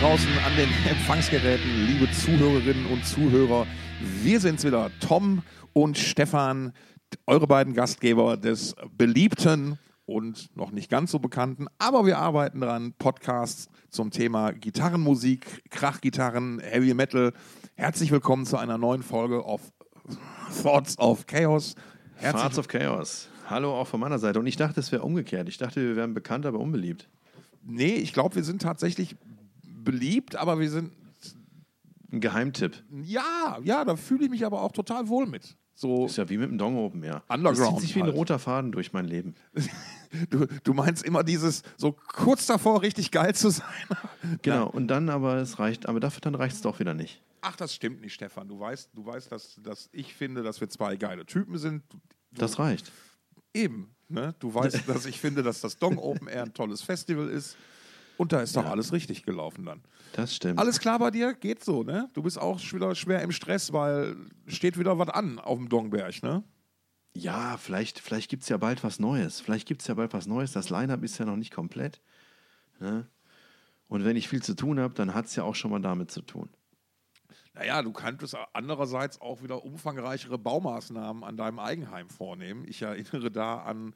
Draußen an den Empfangsgeräten, liebe Zuhörerinnen und Zuhörer. Wir sind's wieder, Tom und Stefan, eure beiden Gastgeber des beliebten und noch nicht ganz so bekannten, aber wir arbeiten dran, Podcasts zum Thema Gitarrenmusik, Krachgitarren, Heavy Metal. Herzlich willkommen zu einer neuen Folge of Thoughts of Chaos. Herzlich Hearts of Chaos. Hallo auch von meiner Seite. Und ich dachte, es wäre umgekehrt. Ich dachte, wir wären bekannt, aber unbeliebt. Nee, ich glaube, wir sind tatsächlich beliebt, aber wir sind. Ein Geheimtipp. Ja, ja, da fühle ich mich aber auch total wohl mit. So, Ist ja wie mit dem Dong Open, ja. Underground Das zieht sich wie ein halt. roter Faden durch mein Leben. du, du meinst immer dieses, so kurz davor richtig geil zu sein. Genau. Und dann aber, es reicht, aber dafür dann reicht es doch wieder nicht. Ach, das stimmt nicht, Stefan. Du weißt, du weißt dass, dass ich finde, dass wir zwei geile Typen sind. Du, Das reicht. eben. Ne? Du weißt, dass ich finde, dass das Dong Open Air ein tolles Festival ist. Und da ist doch alles richtig gelaufen dann. Das stimmt. Alles klar bei dir? Geht so, ne? Du bist auch wieder schwer im Stress, weil steht wieder was an auf dem Dongberg, ne? Ja, vielleicht, vielleicht gibt es ja bald was Neues. Vielleicht gibt es ja bald was Neues. Das Line-Up ist ja noch nicht komplett. Ne? Und wenn ich viel zu tun habe, dann hat es ja auch schon mal damit zu tun. Naja, du könntest andererseits auch wieder umfangreichere Baumaßnahmen an deinem Eigenheim vornehmen. Ich erinnere da an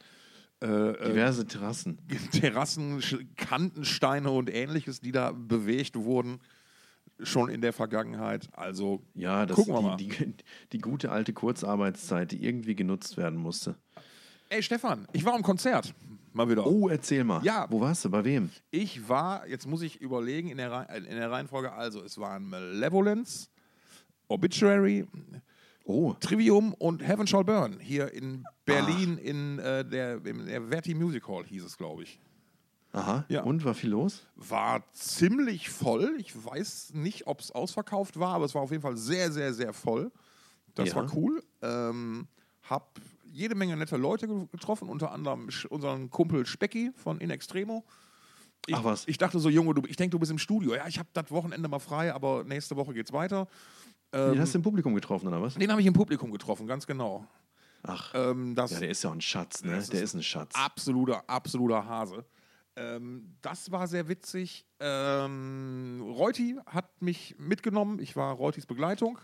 Diverse Terrassen. Terrassen, Kantensteine und ähnliches, die da bewegt wurden, schon in der Vergangenheit. Also Ja, das gucken wir mal. die, die, die gute alte Kurzarbeitszeit, die irgendwie genutzt werden musste. Ey, Stefan, ich war am Konzert. Mal wieder. Oh, erzähl mal. Ja. Wo warst du? Bei wem? Ich war, jetzt muss ich überlegen in der, Rei- in der Reihenfolge, also es waren Malevolence, Obituary, Oh, Trivium und Heaven Shall Burn hier in Berlin in, äh, der, in der Verti Music Hall hieß es, glaube ich. aha. Ja. Und war viel los? War ziemlich voll. Ich weiß nicht, ob es ausverkauft war, aber es war auf jeden Fall sehr, sehr, sehr voll. Das Ja. war cool. Ähm, hab jede Menge nette Leute ge- getroffen, unter anderem unseren Kumpel Specki von In Extremo. Ich, Ach was. Ich dachte so, Junge, du, ich denke, du bist im Studio. Ja, ich habe das Wochenende mal frei, aber nächste Woche geht's weiter. Den hast du im Publikum getroffen, oder was? Den habe ich im Publikum getroffen, ganz genau. Ach, Ähm, das ja, der ist ja ein Schatz, ne? Der ist ein Schatz. absoluter, absoluter Hase. Ähm, das war sehr witzig. Ähm, Reuti hat mich mitgenommen. Ich war Reutis Begleitung.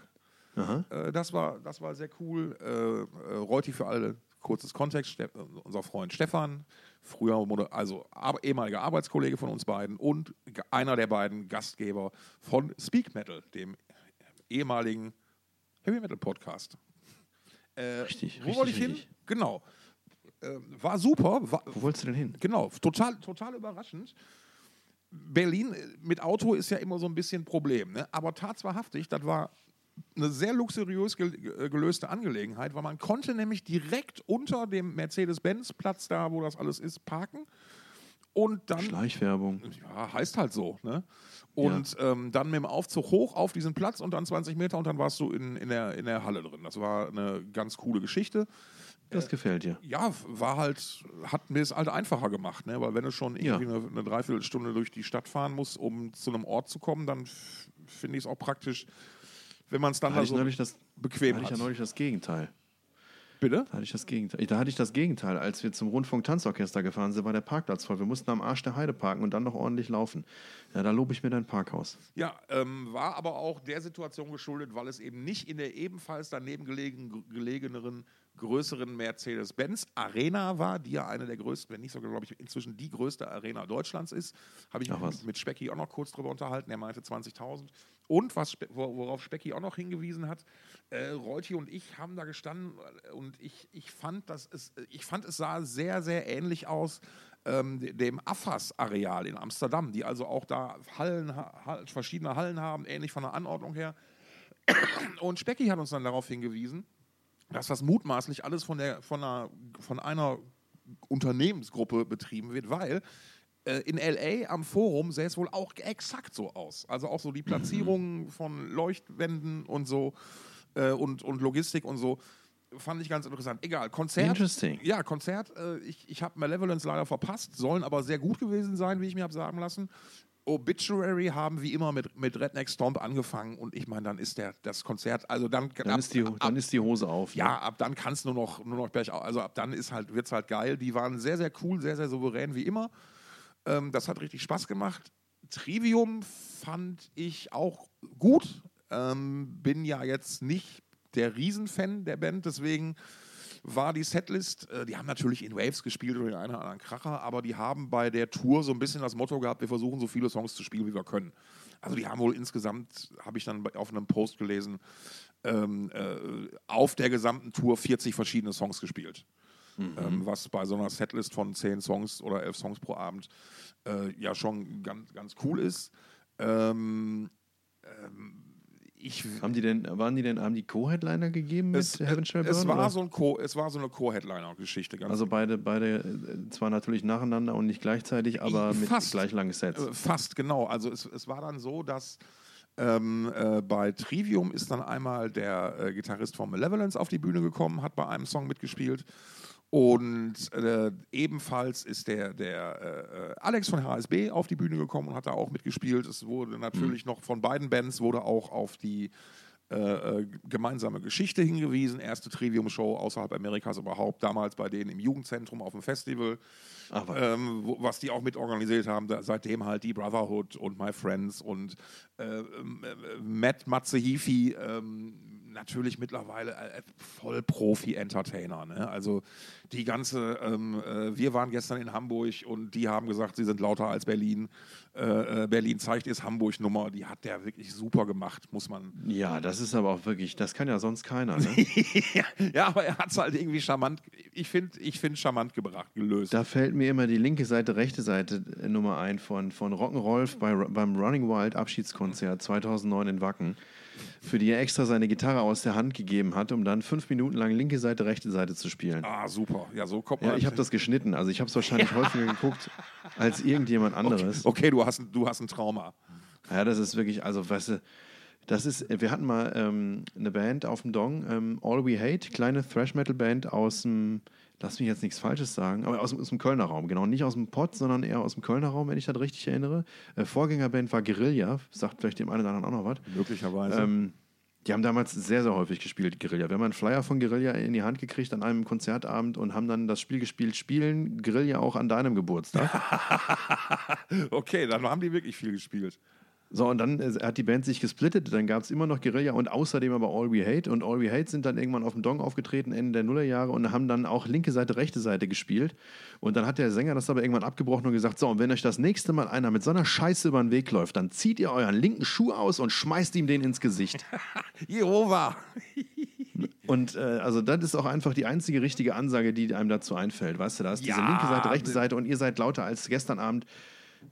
Äh, das, war, das war sehr cool. Äh, äh, Reuti für alle, kurzes Kontext, Ste unser Freund Stefan, früher also ar ehemaliger Arbeitskollege von uns beiden und einer der beiden Gastgeber von Speak Metal, dem ehemaligen Heavy Metal Podcast. Äh, Richtig, Wo richtig, wollte ich hin? richtig. Genau. Äh, war super. War, Wo wolltest du denn hin? Genau, total, total überraschend. Berlin äh, mit Auto ist ja immer so ein bisschen ein Problem, ne? aber tatsächlich, das war eine sehr luxuriös äh, gelöste Angelegenheit, weil man konnte nämlich direkt unter dem Mercedes-Benz-Platz da, wo das alles ist, parken und dann Schleichwerbung. ja, heißt halt so. Ne? Und ähm, dann mit dem Aufzug hoch auf diesen Platz und dann 20 Meter und dann warst du in, in, der, in der Halle drin. Das war eine ganz coole Geschichte. Das gefällt dir. Ja, war halt, hat mir es halt einfacher gemacht, ne? Weil wenn du schon Ja. irgendwie eine, eine Dreiviertelstunde durch die Stadt fahren musst, um zu einem Ort zu kommen, dann finde ich es auch praktisch, wenn man es dann Da so das, bequem hatte ich hat. ja neulich das Gegenteil. Bitte? Da hatte ich das Gegenteil. Da hatte ich das Gegenteil. Als wir zum Rundfunk-Tanzorchester gefahren sind, war der Parkplatz voll. Wir mussten am Arsch der Heide parken und dann noch ordentlich laufen. Ja, da lobe ich mir dein Parkhaus. Ja, ähm, war aber auch der Situation geschuldet, weil es eben nicht in der ebenfalls daneben gelegen, gelegeneren größeren Mercedes-Benz Arena war, die ja eine der größten, wenn nicht sogar, glaube ich, inzwischen die größte Arena Deutschlands ist. Habe ich Ach was. mit Specki auch noch kurz drüber unterhalten. Er meinte 20.000. Und was, worauf Specki auch noch hingewiesen hat, äh, Reuti und ich haben da gestanden äh, und ich, ich, fand, dass es, ich fand, es sah sehr, sehr ähnlich aus ähm, de- dem AFAS-Areal in Amsterdam, die also auch da Hallen, ha- ha- verschiedene Hallen haben, ähnlich von der Anordnung her. Und Specki hat uns dann darauf hingewiesen, dass das mutmaßlich alles von, der, von, einer, von einer Unternehmensgruppe betrieben wird, weil äh, in LA am Forum sähe es wohl auch exakt so aus. Also auch so die Platzierung von Leuchtwänden und so äh, und, und Logistik und so. Fand ich ganz interessant. Egal, Konzert. Interesting. Ja, Konzert. Äh, ich ich habe Malevolence leider verpasst, sollen aber sehr gut gewesen sein, wie ich mir habe sagen lassen. Obituary haben wie immer mit, mit Redneck Stomp angefangen und ich meine, dann ist der, das Konzert, also dann, Dann, ab, ist, die, ab, dann ist die Hose auf. ne? ja, ab dann kannst du nur noch, nur noch bergauf. Also ab dann ist halt, wird's halt geil. Die waren sehr, sehr cool, sehr, sehr souverän wie immer. Ähm, das hat richtig Spaß gemacht. Trivium fand ich auch gut. Ähm, bin ja jetzt nicht der Riesenfan der Band, deswegen war die Setlist, äh, die haben natürlich in Waves gespielt oder in einer oder anderen Kracher, aber die haben bei der Tour so ein bisschen das Motto gehabt, wir versuchen so viele Songs zu spielen, wie wir können. Also die haben wohl insgesamt, habe ich dann auf einem Post gelesen, ähm, äh, auf der gesamten Tour 40 verschiedene Songs gespielt. Mhm. Ähm, was bei so einer Setlist von 10 Songs oder 11 Songs pro Abend äh, ja schon ganz, ganz cool ist. Ähm, ähm ich, haben die denn, waren die denn, haben die Co-Headliner gegeben mit es, Heaven Shall Burn? Es war, so ein Co, es war so eine Co-Headliner-Geschichte. Also beide, beide äh, zwar natürlich nacheinander und nicht gleichzeitig, aber mit gleich langen Sets. Äh, fast, genau. Also es, es war dann so, dass ähm, äh, bei Trivium ist dann einmal der äh, Gitarrist von Malevolence auf die Bühne gekommen, hat bei einem Song mitgespielt. Und äh, ebenfalls ist der, der äh, Alex von HSB auf die Bühne gekommen und hat da auch mitgespielt. Es wurde natürlich mhm. noch von beiden Bands wurde auch auf die äh, äh, gemeinsame Geschichte hingewiesen. Erste Trivium-Show außerhalb Amerikas überhaupt, damals bei denen im Jugendzentrum auf dem Festival, ähm, wo, was die auch mit organisiert haben. Da, seitdem halt die Brotherhood und My Friends und äh, Matt Matzehifi, ähm, natürlich mittlerweile äh, voll Profi-Entertainer. Ne? Also die ganze, ähm, äh, wir waren gestern in Hamburg und die haben gesagt, sie sind lauter als Berlin. Äh, äh Berlin zeigt ist Hamburg-Nummer, die hat der wirklich super gemacht, muss man. Ja, das ist aber auch wirklich, das kann ja sonst keiner. Ne? ja, aber er hat es halt irgendwie charmant, ich finde, ich find charmant gebracht, gelöst. Da fällt mir immer die linke Seite, rechte Seite äh, Nummer ein von, von Rock'n'Rolf bei, beim Running Wild Abschiedskonzert 2009 in Wacken für die er extra seine Gitarre aus der Hand gegeben hat, um dann fünf Minuten lang linke Seite, rechte Seite zu spielen. Ah, super. Ja, so kommt man. Ja, ich habe das geschnitten. Also ich habe es wahrscheinlich ja. häufiger geguckt als irgendjemand anderes. Okay, okay, du, hast, du hast ein Trauma. Ja, das ist wirklich, also weißt du, das ist, wir hatten mal ähm, eine Band auf dem Dong, ähm, All We Hate, kleine Thrash-Metal-Band aus dem lass mich jetzt nichts Falsches sagen, aber aus, aus, dem Kölner Raum, genau. Nicht aus dem Pott, sondern eher aus dem Kölner Raum, wenn ich das richtig erinnere. Äh, Vorgängerband war Guerilla, sagt vielleicht dem einen oder anderen auch noch was. Möglicherweise. Ähm, die haben damals sehr, sehr häufig gespielt, Guerilla. Wir haben einen Flyer von Guerilla in die Hand gekriegt an einem Konzertabend und haben dann das Spiel gespielt, spielen Guerilla auch an deinem Geburtstag. okay, dann haben die wirklich viel gespielt. So, und dann hat die Band sich gesplittet. Dann gab es immer noch Guerilla und außerdem aber All We Hate. Und All We Hate sind dann irgendwann auf dem Dong aufgetreten, Ende der Nullerjahre, und haben dann auch linke Seite, rechte Seite gespielt. Und dann hat der Sänger das aber irgendwann abgebrochen und gesagt: So, und wenn euch das nächste Mal einer mit so einer Scheiße über den Weg läuft, dann zieht ihr euren linken Schuh aus und schmeißt ihm den ins Gesicht. Jehova! Und äh, also das ist auch einfach die einzige richtige Ansage, die einem dazu einfällt. Weißt du, da ist ja, diese linke Seite, rechte Seite und ihr seid lauter als gestern Abend.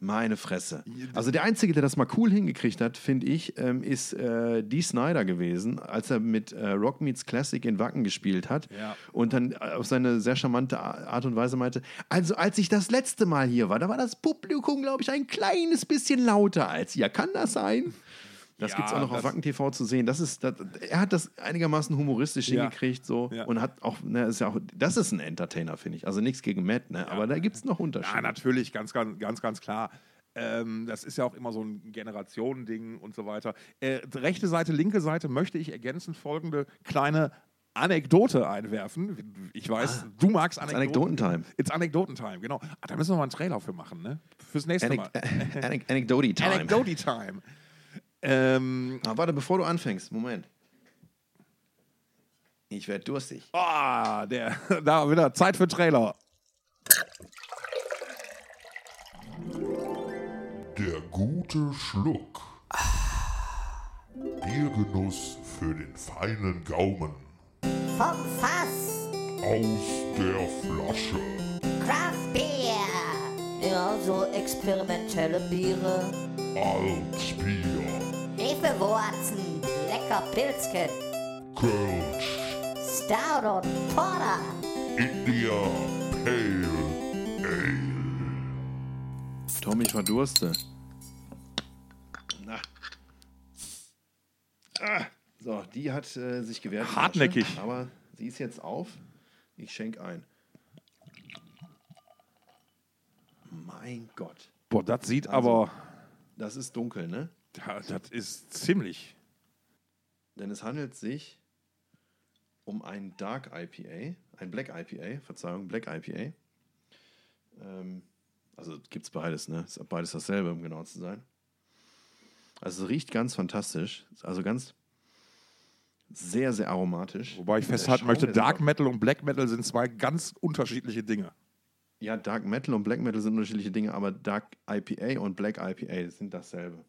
Meine Fresse. Also der Einzige, der das mal cool hingekriegt hat, finde ich, ähm, ist äh, Dee Snyder gewesen, als er mit äh, Rock Meets Classic in Wacken gespielt hat ja. und dann auf seine sehr charmante Art und Weise meinte, also als ich das letzte Mal hier war, da war das Publikum, glaube ich, ein kleines bisschen lauter als hier. Kann das sein? Das ja, gibt es auch noch auf Wacken TV zu sehen. Das ist, das, er hat das einigermaßen humoristisch ja. hingekriegt so ja. und hat auch, ne, ist ja auch, das ist ein Entertainer, finde ich. Also nichts gegen Matt, ne? aber da gibt es noch Unterschiede. Ja, natürlich, ganz, ganz, ganz, ganz klar. Ähm, das ist ja auch immer so ein Generationending und so weiter. Äh, rechte Seite, linke Seite möchte ich ergänzend folgende kleine Anekdote einwerfen. Ich weiß, ah, du magst Anekdoten. It's Anekdotentime. It's Anekdotentime, genau. Ah, da müssen wir mal einen Trailer für machen, ne? Fürs nächste Anek Mal. Anekdoti-Time. Anekdoti-Time. Ähm, ah, warte, bevor du anfängst, Moment. Ich werde durstig. Ah, oh, der, da wieder Zeit für Trailer. Der gute Schluck. Biergenuss für den feinen Gaumen. Vom Fass. Aus der Flasche. Craft Beer. Ja, so experimentelle Biere. Altbier. Hefewurzen, lecker Pilzken. Kölsch. Stout und Porter. India Pale Ale. Tom, ich verdurste. Na. Ah. So, die hat äh, sich gewehrt. Hartnäckig. aber sie ist jetzt auf. Ich schenke ein. Mein Gott. Boah, das sieht also, aber. Das ist dunkel, ne? Das ist ziemlich. Denn es handelt sich um ein Dark IPA, ein Black IPA, Verzeihung, Black IPA. Ähm, Also gibt es beides, ne? Ist beides dasselbe, um genau zu sein. Also es riecht ganz fantastisch. Also ganz sehr, sehr aromatisch. Wobei ich festhalten möchte, Dark Metal und Black Metal sind zwei ganz unterschiedliche Dinge. Ja, Dark Metal und Black Metal sind unterschiedliche Dinge, aber Dark IPA und Black IPA sind dasselbe.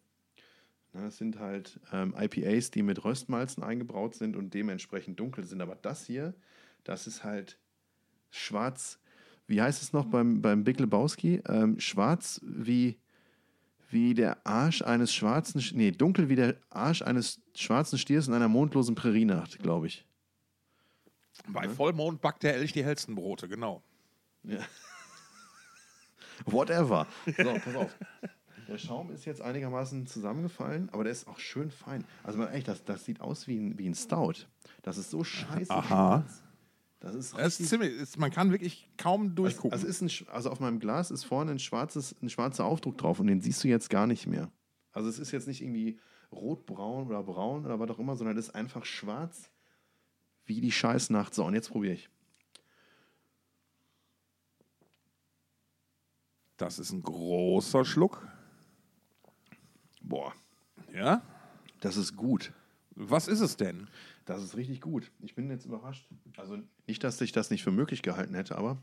Ne, Es sind halt ähm, IPAs, die mit Röstmalzen eingebraut sind und dementsprechend dunkel sind. Aber das hier, das ist halt schwarz. Wie heißt es noch beim, beim Big Lebowski? Ähm, schwarz wie, wie der Arsch eines schwarzen, Sch- nee, dunkel wie der Arsch eines schwarzen Stiers in einer mondlosen Prärienacht, glaube ich. Bei Vollmond backt der Elch die hellsten Brote, genau. Whatever. So, pass auf. Der Schaum ist jetzt einigermaßen zusammengefallen, aber der ist auch schön fein. Also man, echt, das, das sieht aus wie ein, wie ein Stout. Das ist so scheiße. Aha. schwarz. Das ist Es ist ziemlich, ist, man kann wirklich kaum durchgucken. Also, ist ein, also auf meinem Glas ist vorne ein, schwarzes, ein schwarzer Aufdruck drauf und den siehst du jetzt gar nicht mehr. Also es ist jetzt nicht irgendwie rotbraun oder braun oder was auch immer, sondern es ist einfach schwarz wie die Scheißnacht. So, und jetzt probiere ich. das ist ein großer Schluck. Boah, Ja? das ist gut. Was ist es denn? Das ist richtig gut. Ich bin jetzt überrascht. Also nicht, dass ich das nicht für möglich gehalten hätte, aber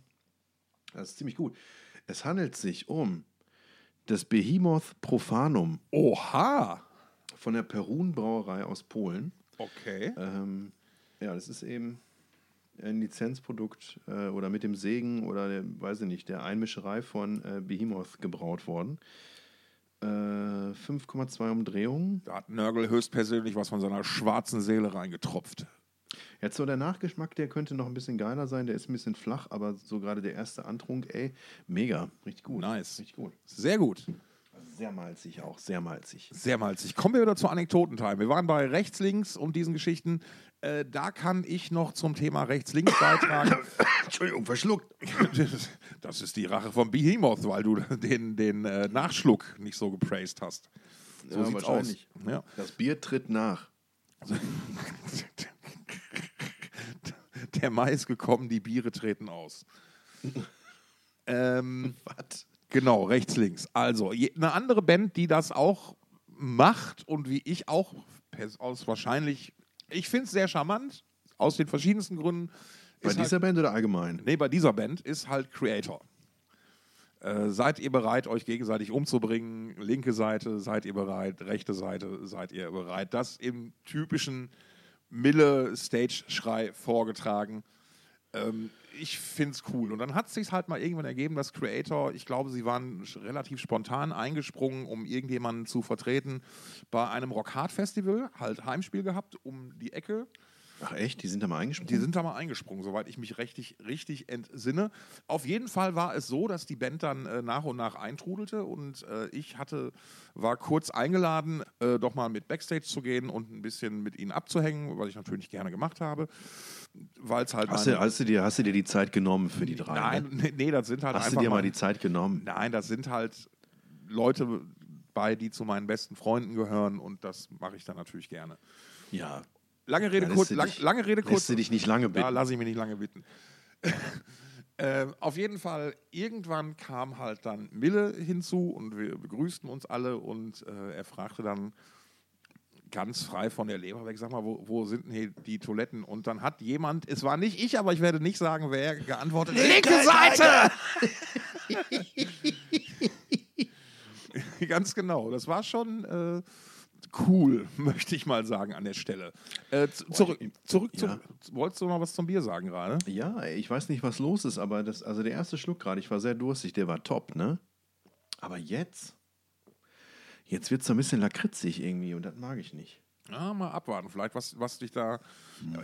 das ist ziemlich gut. Es handelt sich um das Behemoth Profanum Oha! von der Perun Brauerei aus Polen. Okay. Ähm, ja, das ist eben ein Lizenzprodukt äh, oder mit dem Segen oder der, weiß ich nicht, der Einmischerei von äh, Behemoth gebraut worden. Äh, 5,2 Umdrehungen. Da hat Nörgel höchstpersönlich was von seiner schwarzen Seele reingetropft. Jetzt so der Nachgeschmack, der könnte noch ein bisschen geiler sein, der ist ein bisschen flach, aber so gerade der erste Antrunk, ey, mega, richtig gut. Nice. Richtig gut. Sehr gut. Sehr malzig auch, sehr malzig. Sehr malzig. Kommen wir wieder zur Anekdotentime. Wir waren bei rechts, links und diesen Geschichten. Äh, da kann ich noch zum Thema rechts, links beitragen. Entschuldigung, verschluckt. Das ist die Rache von Behemoth, weil du den, den äh, Nachschluck nicht so gepraised hast. So Ja, sieht's aus. Ja. Das Bier tritt nach. Der Mai ist gekommen, die Biere treten aus. ähm, Was? Genau, rechts, links. Also, eine andere Band, die das auch macht und wie ich auch aus wahrscheinlich, ich finde es sehr charmant, aus den verschiedensten Gründen. Bei ist dieser halt, Band oder allgemein? nee, bei dieser Band ist halt Creator. Äh, seid ihr bereit, euch gegenseitig umzubringen? Linke Seite, seid ihr bereit? Rechte Seite, seid ihr bereit? Das im typischen Mille-Stage-Schrei vorgetragen. Ähm, ich finde es cool. Und dann hat es sich halt mal irgendwann ergeben, dass Creator, ich glaube, sie waren relativ spontan eingesprungen, um irgendjemanden zu vertreten bei einem Rock-Hard-Festival, halt Heimspiel gehabt, um die Ecke. Ach echt, die sind da mal eingesprungen? Die sind da mal eingesprungen, soweit ich mich richtig, richtig entsinne. Auf jeden Fall war es so, dass die Band dann äh, nach und nach eintrudelte und äh, ich hatte, war kurz eingeladen, äh, doch mal mit Backstage zu gehen und ein bisschen mit ihnen abzuhängen, was ich natürlich gerne gemacht habe, weil es halt hast, du, hast, du dir, hast du dir die Zeit genommen für die drei? Nein, Ne? nee, das sind halt Hast du dir mal die Zeit genommen? Nein, das sind halt Leute bei, die zu meinen besten Freunden gehören und das mache ich dann natürlich gerne. Ja. Lange Rede lässt kurz, lang, dich- lange Rede lässt kurz. du dich nicht lange Da bitten. lasse ich mich nicht lange bitten. äh, auf jeden Fall, irgendwann kam halt dann Mille hinzu und wir begrüßten uns alle und äh, er fragte dann ganz frei von der Leber weg, sag mal, wo, wo sind denn hier die Toiletten? Und dann hat jemand, es war nicht ich, aber ich werde nicht sagen, wer geantwortet Linke Seite! ganz genau, das war schon äh, cool, möchte ich mal sagen an der Stelle. Äh, zurück, zurück ja. zum, wolltest du noch was zum Bier sagen gerade? Ja, ich weiß nicht, was los ist, aber das, also der erste Schluck gerade, ich war sehr durstig, der war top, ne? Aber jetzt, jetzt wird es ein bisschen lakritzig irgendwie und das mag ich nicht. Ja, mal abwarten, vielleicht, was, was dich da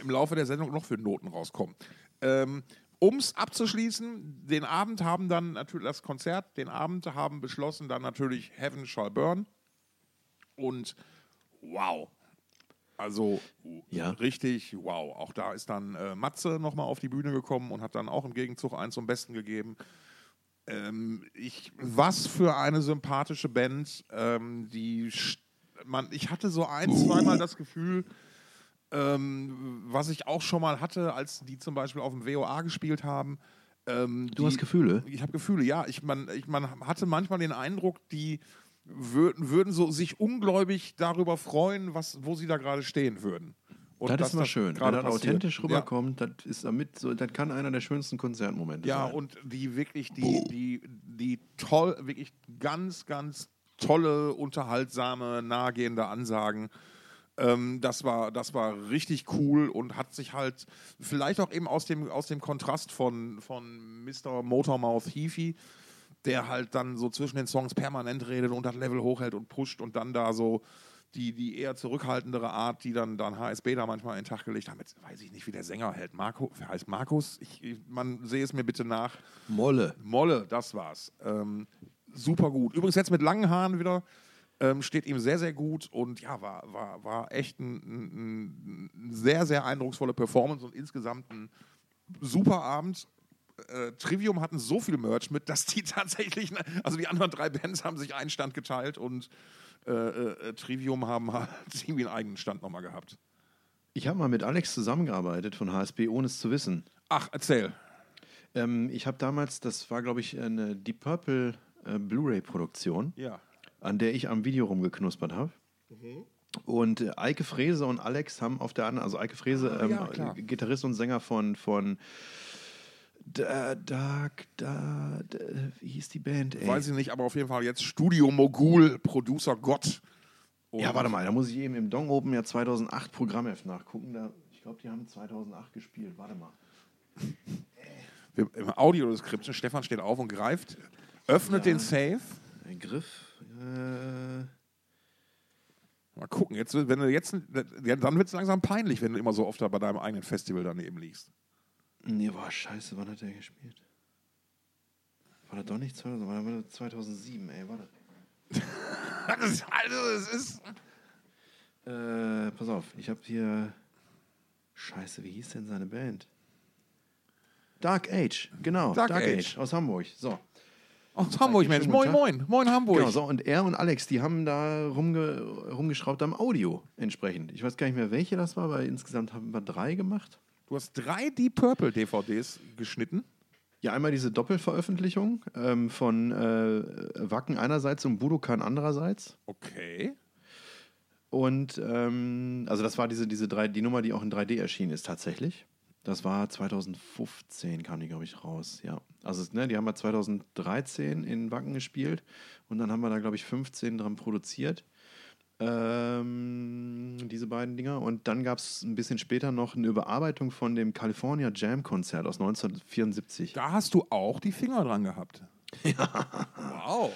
im Laufe der Sendung noch für Noten rauskommen. Ähm, um es abzuschließen, den Abend haben dann natürlich das Konzert, den Abend haben beschlossen dann natürlich Heaven Shall Burn. Und wow. Also Ja. richtig wow. Auch da ist dann äh, Matze nochmal auf die Bühne gekommen und hat dann auch im Gegenzug eins zum Besten gegeben. Ähm, ich, was für eine sympathische Band. Ähm, die, man, ich hatte so ein, zweimal das Gefühl, ähm, was ich auch schon mal hatte, als die zum Beispiel auf dem WOA gespielt haben, Ähm, Du hast Gefühle? Ich habe Gefühle, ja. Ich, man, ich, man hatte manchmal den Eindruck, die würden, würden so sich ungläubig darüber freuen, was, wo sie da gerade stehen würden. Und das ist mal schön. Wenn das authentisch rüberkommt, das ist damit so, das kann einer der schönsten Konzertmomente Ja, sein. und die wirklich, die, die, die toll, wirklich ganz, ganz tolle, unterhaltsame, nahegehende Ansagen. Ähm, das, war, das war richtig cool und hat sich halt vielleicht auch eben aus dem, aus dem Kontrast von, von Mr. Motormouth Heafy, der halt dann so zwischen den Songs permanent redet und das Level hochhält und pusht und dann da so die, die eher zurückhaltendere Art, die dann, dann HSB da manchmal in den Tag gelegt haben. Jetzt weiß ich nicht, wie der Sänger hält. Marco, wer heißt Markus? Ich, ich, man sehe es mir bitte nach. Molle. Molle, das war's. Ähm, super gut. Übrigens jetzt mit langen Haaren wieder. Ähm, steht ihm sehr, sehr gut und ja, war, war, war echt ein, ein, ein sehr, sehr eindrucksvolle Performance und insgesamt ein super Abend. Äh, Trivium hatten so viel Merch mit, dass die tatsächlich, also die anderen drei Bands haben sich einen Stand geteilt und äh, äh, Trivium haben halt irgendwie einen eigenen Stand nochmal gehabt. Ich habe mal mit Alex zusammengearbeitet von HSB, ohne es zu wissen. Ach, erzähl. Ähm, ich habe damals, das war glaube ich eine Deep Purple äh, Blu-ray-Produktion, Ja. an der ich am Video rumgeknuspert habe. Und äh, Eike Frese und Alex haben auf der anderen, also Eike Frese, Ah, ähm, ja. Gitarrist und Sänger von, von da, Dark, da, da, wie hieß die Band? Ey? Weiß ich nicht, aber auf jeden Fall jetzt Studio Mogul, Producer Gott. Und Ja, warte mal, da muss ich eben im Dong Open ja 2008 Programmheft nachgucken. Da, ich glaube, die haben 2008 gespielt. Warte mal. Wir, Im Audiodeskript, Stefan steht auf und greift, öffnet den Safe. Ein Griff. Äh, Mal gucken, jetzt, wenn du jetzt, ja, dann wird es langsam peinlich, wenn du immer so oft da bei deinem eigenen Festival daneben liegst. Nee, boah, scheiße, wann hat der gespielt? War das doch nicht 2000, war das 2007, ey, warte. also, es ist. Äh, pass auf, ich habe hier. Scheiße, wie hieß denn seine Band? Dark Age, genau. Dark Age. aus Hamburg. So. Aus Hamburg, Mensch. Moin, moin. Moin, Hamburg. Genau, so. Und er und Alex, die haben da rumge rumgeschraubt am Audio entsprechend. Ich weiß gar nicht mehr, welche das war, weil insgesamt haben wir drei gemacht. Du hast drei Deep Purple DVDs geschnitten. Ja, einmal diese Doppelveröffentlichung ähm, von äh, Wacken einerseits und Budokan andererseits. Okay. Und ähm, also das war diese, diese drei, die Nummer, die auch in 3D erschienen ist tatsächlich. Das war 2015, kam die, glaube ich, raus. Ja. Also ne, die haben wir 2013 in Wacken gespielt und dann haben wir da, glaube ich, 15 dran produziert. Ähm, diese beiden Dinger. Und dann gab es ein bisschen später noch eine Überarbeitung von dem California Jam Konzert aus 1974. Da hast du auch die Finger dran gehabt. Ja. Wow.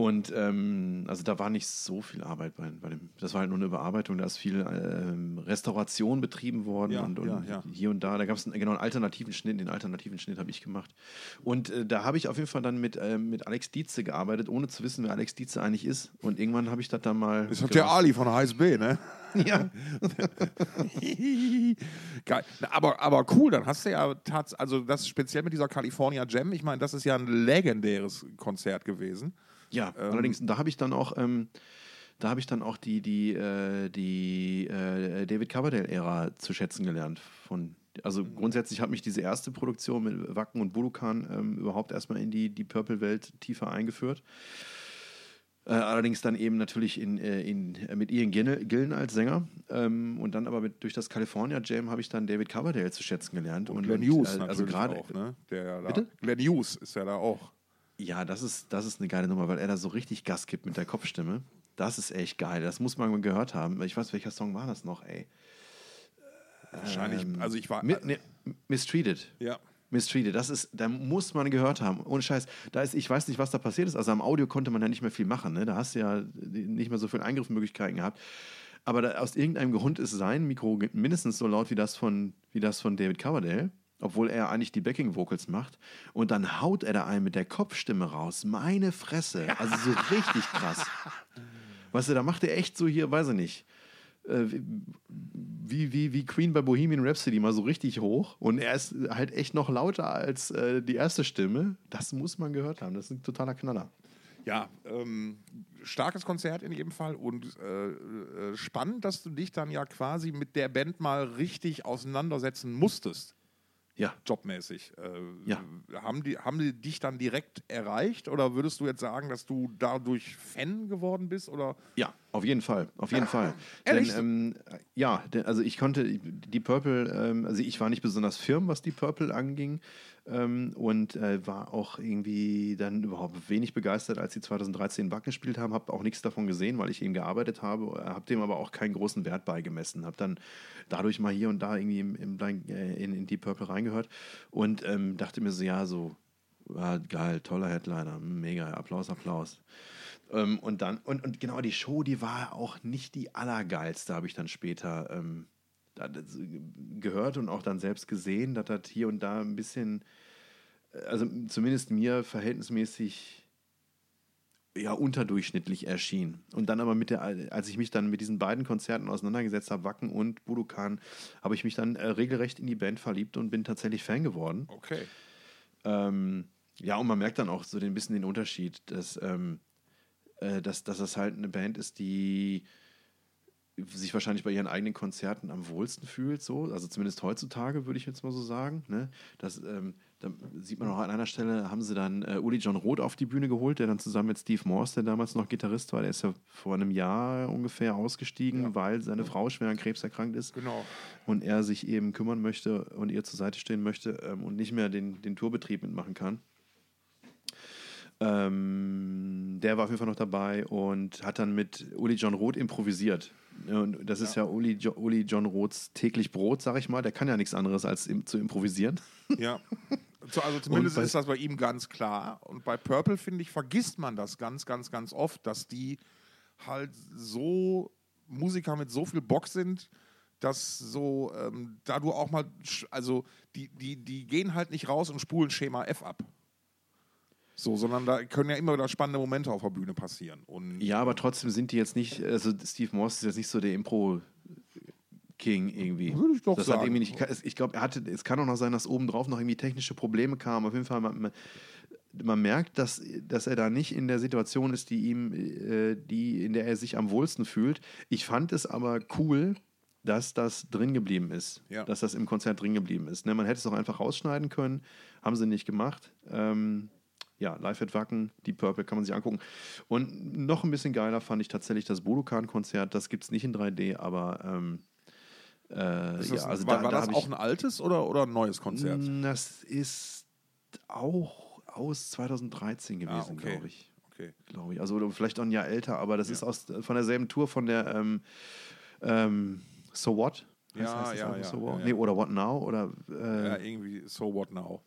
Und ähm, also da war nicht so viel Arbeit bei, bei dem. Das war halt nur eine Überarbeitung, da ist viel ähm, Restauration betrieben worden Ja, und, und ja, ja. hier und da. Da gab es einen, genau einen alternativen Schnitt, den alternativen Schnitt habe ich gemacht. Und äh, da habe ich auf jeden Fall dann mit, ähm, mit Alex Dietze gearbeitet, ohne zu wissen, wer Alex Dietze eigentlich ist. Und irgendwann habe ich das dann mal. Das hat der Ali von HSB, ne? Ja. Geil. Aber, aber cool, dann hast du ja tats also das speziell mit dieser California Jam, ich meine, das ist ja ein legendäres Konzert gewesen. Ja, Ähm, allerdings, da habe ich dann auch, ähm, da habe ich dann auch die, die, äh, die äh, David Coverdale-Ära zu schätzen gelernt. Von, also Mhm. grundsätzlich hat mich diese erste Produktion mit Wacken und Budokan ähm, überhaupt erstmal in die, die Purple-Welt tiefer eingeführt. Äh, allerdings dann eben natürlich in, äh, in, äh, mit Ian Gillen, als Sänger. Ähm, und dann aber mit, durch das California Jam habe ich dann David Coverdale zu schätzen gelernt. Und Glenn Hughes also gerade auch, ne? Der ja da, Bitte? Glenn Hughes ist ja da auch. Ja, das ist, das ist eine geile Nummer, weil er da so richtig Gas gibt mit der Kopfstimme. Das ist echt geil. Das muss man gehört haben. Ich weiß, welcher Song war das noch, ey? Wahrscheinlich, Ähm, also ich war. Mi ne, Mistreated. ja. Mistreated, das ist, da muss man gehört haben. Ohne Scheiß. Da ist, ich weiß nicht, was da passiert ist. Also am Audio konnte man ja nicht mehr viel machen. Ne? Da hast du ja nicht mehr so viele Eingriffsmöglichkeiten gehabt. Aber da, aus irgendeinem Grund ist sein Mikro mindestens so laut wie das von, wie das von David Coverdale, obwohl er eigentlich die Backing-Vocals macht. Und dann haut er da einen mit der Kopfstimme raus. Meine Fresse. Also so richtig krass. Weißt du, da macht er echt so hier, weiß ich nicht, äh, wie, wie, wie Queen bei Bohemian Rhapsody mal so richtig hoch. Und er ist halt echt noch lauter als äh, die erste Stimme. Das muss man gehört haben. Das ist ein totaler Knaller. Ja, ähm, starkes Konzert in jedem Fall und äh, äh, spannend, dass du dich dann ja quasi mit der Band mal richtig auseinandersetzen musstest. Ja. Jobmäßig. Äh, Ja. haben, die, haben die dich dann direkt erreicht oder würdest du jetzt sagen, dass du dadurch Fan geworden bist? Oder? Ja, auf jeden Fall, auf jeden Fall. Ehrlich? Denn, ähm, ja, also ich konnte die Purple, ähm, also ich war nicht besonders firm, was die Purple anging ähm, und äh, war auch irgendwie dann überhaupt wenig begeistert, als sie 2013 in Wacken gespielt haben. Habe auch nichts davon gesehen, weil ich eben gearbeitet habe, habe dem aber auch keinen großen Wert beigemessen. Habe dann dadurch mal hier und da irgendwie im, im, Blind- äh, in, in die Purple reingehört und ähm, dachte mir so, ja, so ja, geil, toller Headliner, mega, Applaus, Applaus. Ähm, und dann, und, und genau, die Show, die war auch nicht die allergeilste, habe ich dann später ähm, äh, gehört und auch dann selbst gesehen, dass das hier und da ein bisschen, also zumindest mir verhältnismäßig ja, unterdurchschnittlich erschien. Und dann aber mit der, als ich mich dann mit diesen beiden Konzerten auseinandergesetzt habe, Wacken und Budokan, habe ich mich dann äh, regelrecht in die Band verliebt und bin tatsächlich Fan geworden. Okay. Ähm, ja, und man merkt dann auch so ein bisschen den Unterschied, dass, ähm, äh, dass, dass das halt eine Band ist, die sich wahrscheinlich bei ihren eigenen Konzerten am wohlsten fühlt, so, also zumindest heutzutage, würde ich jetzt mal so sagen. Ne? Das, ähm, da sieht man auch an einer Stelle, haben sie dann äh, Uli John Roth auf die Bühne geholt, der dann zusammen mit Steve Morse, der damals noch Gitarrist war, der ist ja vor einem Jahr ungefähr ausgestiegen, Ja. weil seine Frau schwer an Krebs erkrankt ist Genau. und er sich eben kümmern möchte und ihr zur Seite stehen möchte ähm, und nicht mehr den, den Tourbetrieb mitmachen kann. Ähm, der war auf jeden Fall noch dabei und hat dann mit Uli John Roth improvisiert. Und das ist ja Uli, jo Uli John Roths täglich Brot, sag ich mal. Der kann ja nichts anderes als im, zu improvisieren. Ja. So, also zumindest bei- ist das bei ihm ganz klar. Und bei Purple, finde ich, vergisst man das ganz, ganz, ganz oft, dass die halt so Musiker mit so viel Bock sind, dass so, ähm, da du auch mal, also die, die, die gehen halt nicht raus und spulen Schema F ab. So, sondern da können ja immer wieder spannende Momente auf der Bühne passieren. Und Ja, aber trotzdem sind die jetzt nicht, also Steve Morse ist jetzt nicht so der Impro-King irgendwie. Würde ich doch das sagen. Hat irgendwie nicht, ich glaube, er hatte, es kann auch noch sein, dass obendrauf noch irgendwie technische Probleme kamen. Auf jeden Fall, man, man, man merkt, dass, dass er da nicht in der Situation ist, die ihm, äh, die, in der er sich am wohlsten fühlt. Ich fand es aber cool, dass das drin geblieben ist. Ja. Dass das im Konzert drin geblieben ist. Ne? Man hätte es auch einfach rausschneiden können, haben sie nicht gemacht. Ähm, ja, Live at Wacken, die Purple kann man sich angucken. Und noch ein bisschen geiler fand ich tatsächlich das Budokan-Konzert. Das gibt es nicht in 3D, aber ähm, äh, das, ja, also war, da, war da das auch ein altes oder, oder ein neues Konzert? Das ist auch aus 2013 gewesen, Ah, okay. glaube ich. Okay. Glaube ich. Also vielleicht auch ein Jahr älter, aber das ist aus, von derselben Tour von der ähm, ähm, So What? Ja, das ja, ja, So What? ja, ja. Nee, oder What Now? Oder äh, Ja, irgendwie So What Now.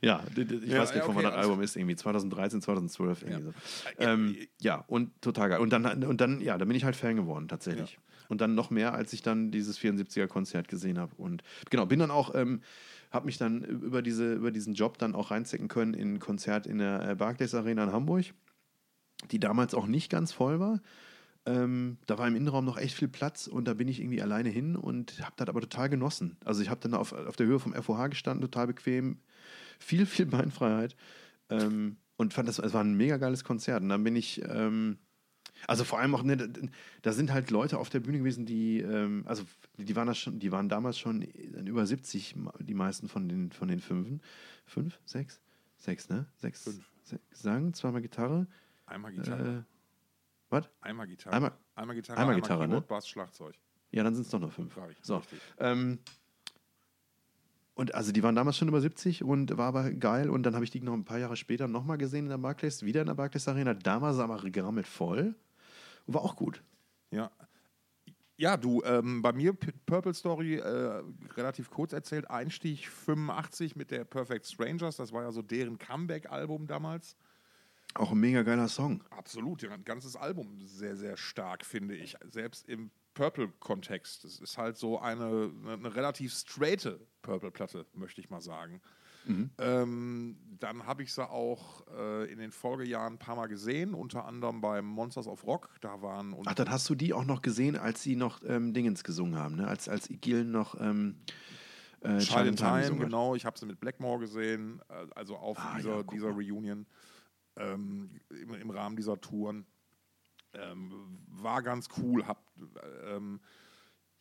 Ja, ich Ja, weiß nicht, ja, von okay, wann das Album ist, irgendwie 2013, 2012, irgendwie Ja. so. Ähm, ja, und total geil. Und dann, und dann, ja, da bin ich halt Fan geworden, tatsächlich. Und dann noch mehr, als ich dann dieses 74er-Konzert gesehen habe. Und genau, bin dann auch, ähm, habe mich dann über, diese, über diesen Job dann auch reinstecken können in ein Konzert in der äh, Barclays Arena in Hamburg, die damals auch nicht ganz voll war. Ähm, da war im Innenraum noch echt viel Platz und da bin ich irgendwie alleine hin und habe das aber total genossen. Also ich habe dann auf, auf der Höhe vom FOH gestanden, total bequem, viel, viel Beinfreiheit ähm, und fand das, es war ein mega geiles Konzert. Und dann bin ich, ähm, also vor allem auch, ne, da- sind halt Leute auf der Bühne gewesen, die, ähm, also die waren, das schon, die waren damals schon über 70, die meisten von den, von den Fünfen. Fünf? Sechs? Sechs, ne? Sechs. Fünf. Sechs Gesang, zweimal Gitarre. Einmal Gitarre. Äh, was? einmal Gitarre. einmal- einmal Gitarre. einmal Gitarre, Keyboard, ne? Bass, Schlagzeug. Ja, dann sind es doch noch fünf. Ich, So. Ähm, und also die waren damals schon über 70 und war aber geil. Und dann habe ich die noch ein paar Jahre später nochmal gesehen in der Barclays, wieder in der Barclays Arena. Damals aber gerammelt voll. Und war auch gut. Ja. Ja, du, ähm, bei mir Purple Story äh, relativ kurz erzählt. Einstieg 85 mit der Perfect Strangers. Das war ja so deren Comeback-Album damals. Auch ein mega geiler Song. Absolut, ja, ein ganzes Album sehr, sehr stark, finde ich. Selbst im Purple-Kontext. Es ist halt so eine, eine, relativ straighte Purple-Platte, möchte ich mal sagen. Ähm, dann habe ich sie auch äh, in den Folgejahren ein paar Mal gesehen, unter anderem beim Monsters of Rock. Da waren und Ach, dann hast du die auch noch gesehen, als sie noch ähm, Dingens gesungen haben, ne? Als, als Igil noch ähm, äh, Child in Time, genau. Ich habe sie mit Blackmore gesehen, äh, also auf Ah, dieser, ja, dieser. Reunion ähm, im, im Rahmen dieser Touren. Ähm, war ganz cool. Hab, ähm,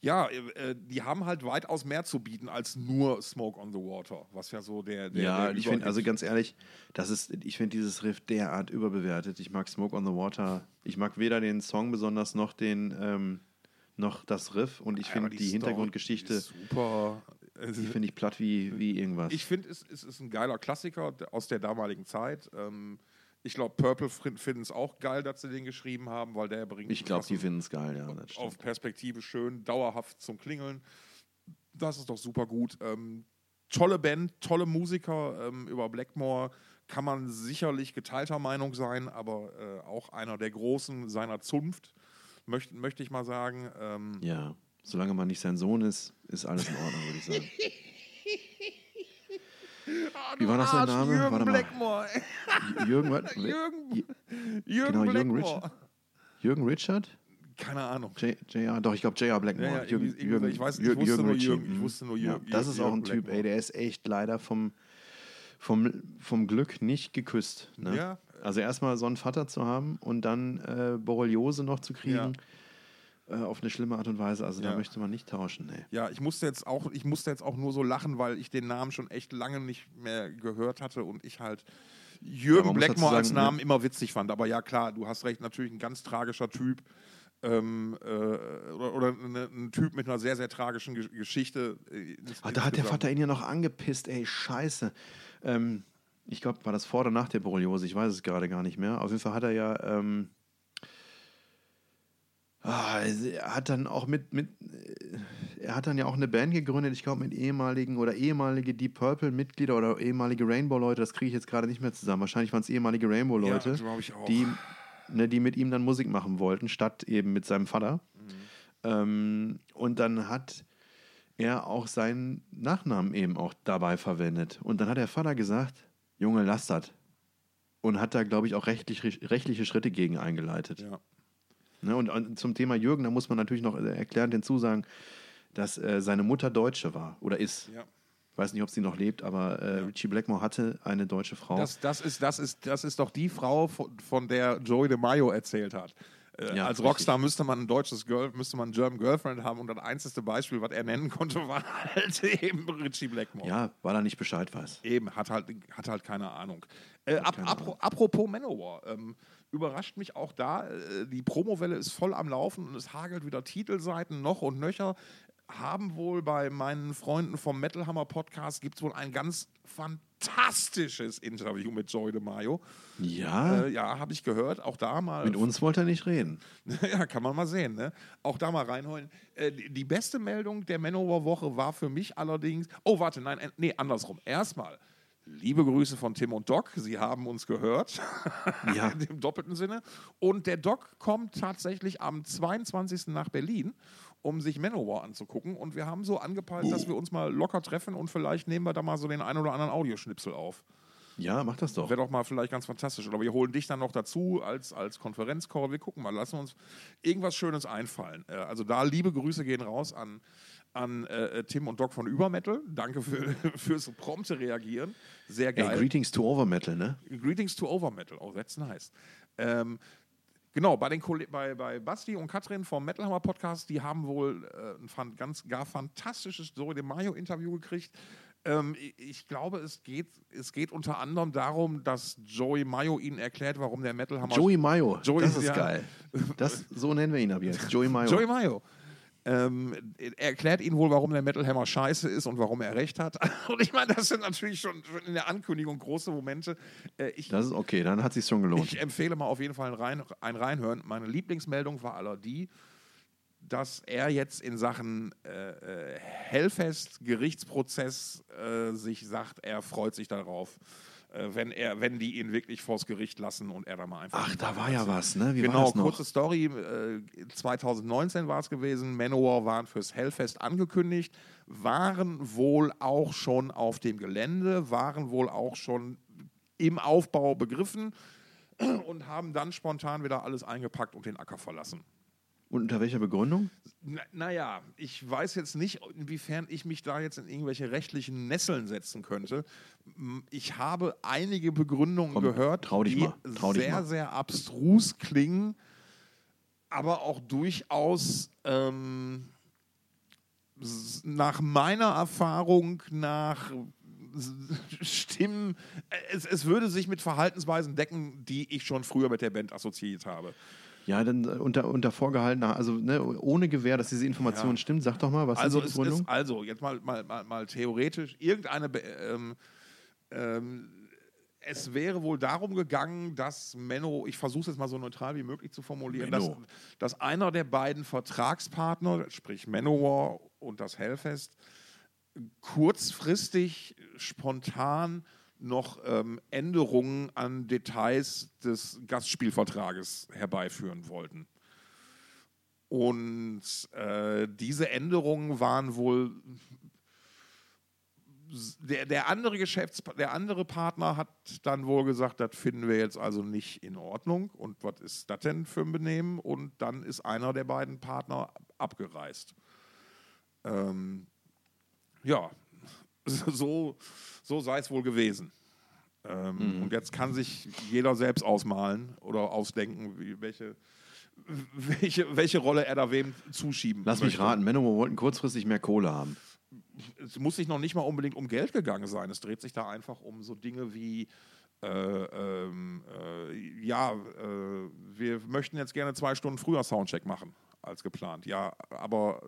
Ja, äh, die haben halt weitaus mehr zu bieten als nur Smoke on the Water, was ja so der. der ja, der ich finde, also ganz ehrlich, das ist, ich finde dieses Riff derart überbewertet. Ich mag Smoke on the Water. Ich mag weder den Song besonders noch den, ähm, noch das Riff. Und ich finde die, Story Hintergrundgeschichte, Super. Also, die finde ich platt wie, wie irgendwas. Ich finde, es, es ist ein geiler Klassiker aus der damaligen Zeit. Ähm, ich glaube, Purple fin- finden es auch geil, dass sie den geschrieben haben, weil der bringt Ich glaube, die finden es geil, ja. Auf. Perspektive schön, dauerhaft zum Klingeln. Das ist doch super gut. Ähm, tolle Band, tolle Musiker. Ähm, über Blackmore kann man sicherlich geteilter Meinung sein, aber äh, auch einer der Großen seiner Zunft, möchte möchte ich mal sagen. Ähm, Ja, solange man nicht sein Sohn ist, ist alles in Ordnung, würde ich sagen. Wie war noch sein Name? Jürgen Warte mal. Blackmore. Jürgen, was? Jürgen, Jürgen Genau, Jürgen Blackmore. Richard. Jürgen Richard? Keine Ahnung. JR, doch, ich glaube J.R. Blackmore. Ja, ja, Jürgen, Jürgen, ich weiß- ich Jürgen, wusste Jürgen nur. Jürgen, ich Mhm. wusste nur Ja, Jürgen- das ist auch ein Typ, ey, der ist echt leider vom, vom, vom Glück nicht geküsst. Ne? Ja. Also erstmal so einen Vater zu haben und dann äh, Borreliose noch zu kriegen, äh, auf eine schlimme Art und Weise. Also da Ja. möchte man nicht tauschen. Nee. Ja, ich musste jetzt auch, ich musste jetzt auch nur so lachen, weil ich den Namen schon echt lange nicht mehr gehört hatte und ich halt Jürgen muss dazu Blackmore als sagen, ne- Namen immer witzig fand. Aber ja, klar, du hast recht, natürlich ein ganz tragischer Typ. Ähm, äh, oder oder eine, ein Typ mit einer sehr, sehr tragischen Ge Geschichte. äh, Ah, da hat der. Vater ihn ja noch angepisst, ey, scheiße. Ähm, ich glaube, war das vor oder nach der Borreliose? Ich weiß es gerade gar nicht mehr. Auf jeden Fall hat er ja. Ähm, ah, er hat dann auch mit, mit. äh, Er hat dann ja auch eine Band gegründet, ich glaube, mit ehemaligen oder ehemalige Deep Purple-Mitglieder oder ehemalige Rainbow-Leute. Das kriege ich jetzt gerade nicht mehr zusammen. Wahrscheinlich waren es ehemalige Rainbow-Leute, Ja, ich auch. die, ne, die mit ihm dann Musik machen wollten, statt eben mit seinem Vater. Ähm, und dann hat er auch seinen Nachnamen eben auch dabei verwendet. Und dann hat der Vater gesagt, Junge, lass das. Und hat da, glaube ich, auch rechtlich, rechtliche Schritte gegen eingeleitet. Ja. Ne, und, und zum Thema Jürgen, da muss man natürlich noch äh, erklärend hinzusagen, dass äh, seine Mutter Deutsche war oder ist. Ja. Ich weiß nicht, ob sie noch lebt, aber äh, Ja. Richie Blackmore hatte eine deutsche Frau. Das, das, ist, das, ist, das ist doch die Frau, von, von der Joey DeMaio erzählt hat. Äh, Ja, als richtig. Rockstar müsste man ein deutsches Girl, müsste man ein German Girlfriend haben und das einzige Beispiel, was er nennen konnte, war halt eben Richie Blackmore. ja, weil er nicht Bescheid weiß. Eben, hat halt, hat halt keine Ahnung. Äh, ab, keine apro, apropos Manowar, ähm, überrascht mich auch da, äh, die Promowelle ist voll am Laufen und es hagelt wieder Titelseiten noch und nöcher. Haben wohl bei meinen Freunden vom Metal Hammer Podcast gibt es wohl ein ganz fantastisches Interview mit Joey DeMaio. Ja, Äh, ja, habe ich gehört. Auch da mal. mit uns wollte er nicht reden. ja, kann man mal sehen. Ne? Auch da mal reinholen. Äh, die, die beste Meldung der Manowar-Woche war für mich allerdings. Oh, warte, nein, äh, nee, andersrum. Erstmal. Liebe Grüße von Tim und Doc. Sie haben uns gehört. Ja. Im doppelten Sinne. Und der Doc kommt tatsächlich am 22. nach Berlin, um sich Manowar anzugucken. Und wir haben so angepeilt, dass wir uns mal locker treffen und vielleicht nehmen wir da mal so den ein oder anderen Audioschnipsel auf. Ja, mach das doch. Wäre doch mal vielleicht ganz fantastisch. Oder wir holen dich dann noch dazu als, als Konferenzcall. Wir gucken mal, lassen uns irgendwas Schönes einfallen. Äh, also da liebe Grüße gehen raus an, an äh, Tim und Doc von Übermetal. Danke für, fürs prompte Reagieren. Sehr geil. Greetings to Overmetal, ne? Greetings to Overmetal. Oh, that's nice. Ähm, genau, bei, den bei, bei Basti und Katrin vom Metal Hammer Podcast, die haben wohl äh, ein fan ganz gar fantastisches Zoe de Mayo Interview gekriegt. Ähm, ich, glaube, es geht, es geht unter anderem darum, dass Joey Mayo ihnen erklärt, warum der Metal Hammer Joey Mayo, Joey- das ist ja. geil. Das, so nennen wir ihn ab jetzt. Joey Mayo. Joey Mayo. Ähm, er erklärt ihnen wohl, warum der Metal Hammer scheiße ist und warum er recht hat. Und ich meine, das sind natürlich schon, in der Ankündigung große Momente. Äh, ich, Das ist okay, dann hat sich schon gelohnt. Ich empfehle mal auf jeden Fall ein, Rein, ein Reinhören. Meine Lieblingsmeldung war aller die, dass er jetzt in Sachen äh, äh, Hellfest Gerichtsprozess äh, sich sagt, er freut sich darauf, wenn er, wenn die ihn wirklich vors Gericht lassen und er da mal einfach. Ach, da war ja was, ne? Wie genau, kurze Story. Äh, 2019 war es gewesen. Manowar waren fürs Hellfest angekündigt, waren wohl auch schon auf dem Gelände, waren wohl auch schon im Aufbau begriffen und haben dann spontan wieder alles eingepackt und den Acker verlassen. Und unter welcher Begründung? Na, naja, ich weiß jetzt nicht, inwiefern ich mich da jetzt in irgendwelche rechtlichen Nesseln setzen könnte. Ich habe einige Begründungen Komm, gehört, die sehr, sehr abstrus klingen, aber auch durchaus ähm, nach meiner Erfahrung, nach Stimmen, es, es würde sich mit Verhaltensweisen decken, die ich schon früher mit der Band assoziiert habe. Ja, dann äh, unter, unter vorgehaltener, also ne, ohne Gewähr, dass diese Information Ja. stimmt. Sag doch mal, was Also ist die Begründung? ist also jetzt mal, mal, mal, mal theoretisch irgendeine ähm, ähm, es wäre wohl darum gegangen, dass Menno, ich versuche es jetzt mal so neutral wie möglich zu formulieren, dass, dass einer der beiden Vertragspartner, sprich Manowar und das Hellfest, kurzfristig, spontan noch ähm, Änderungen an Details des Gastspielvertrages herbeiführen wollten. Und äh, diese Änderungen waren wohl. Der, der andere Geschäfts der andere Partner hat dann wohl gesagt, das finden wir jetzt also nicht in Ordnung. Und was ist das denn für ein Benehmen? Und dann ist einer der beiden Partner abgereist. Ähm, ja, so, so sei es wohl gewesen. Ähm, Und jetzt kann sich jeder selbst ausmalen oder ausdenken, wie, welche, welche, welche Rolle er da wem zuschieben Lass mich möchte. raten, Manowar wollten kurzfristig mehr Kohle haben. Es muss sich noch nicht mal unbedingt um Geld gegangen sein. Es dreht sich da einfach um so Dinge wie, äh, ähm, äh, ja, äh, wir möchten jetzt gerne zwei Stunden früher Soundcheck machen als geplant. Ja, aber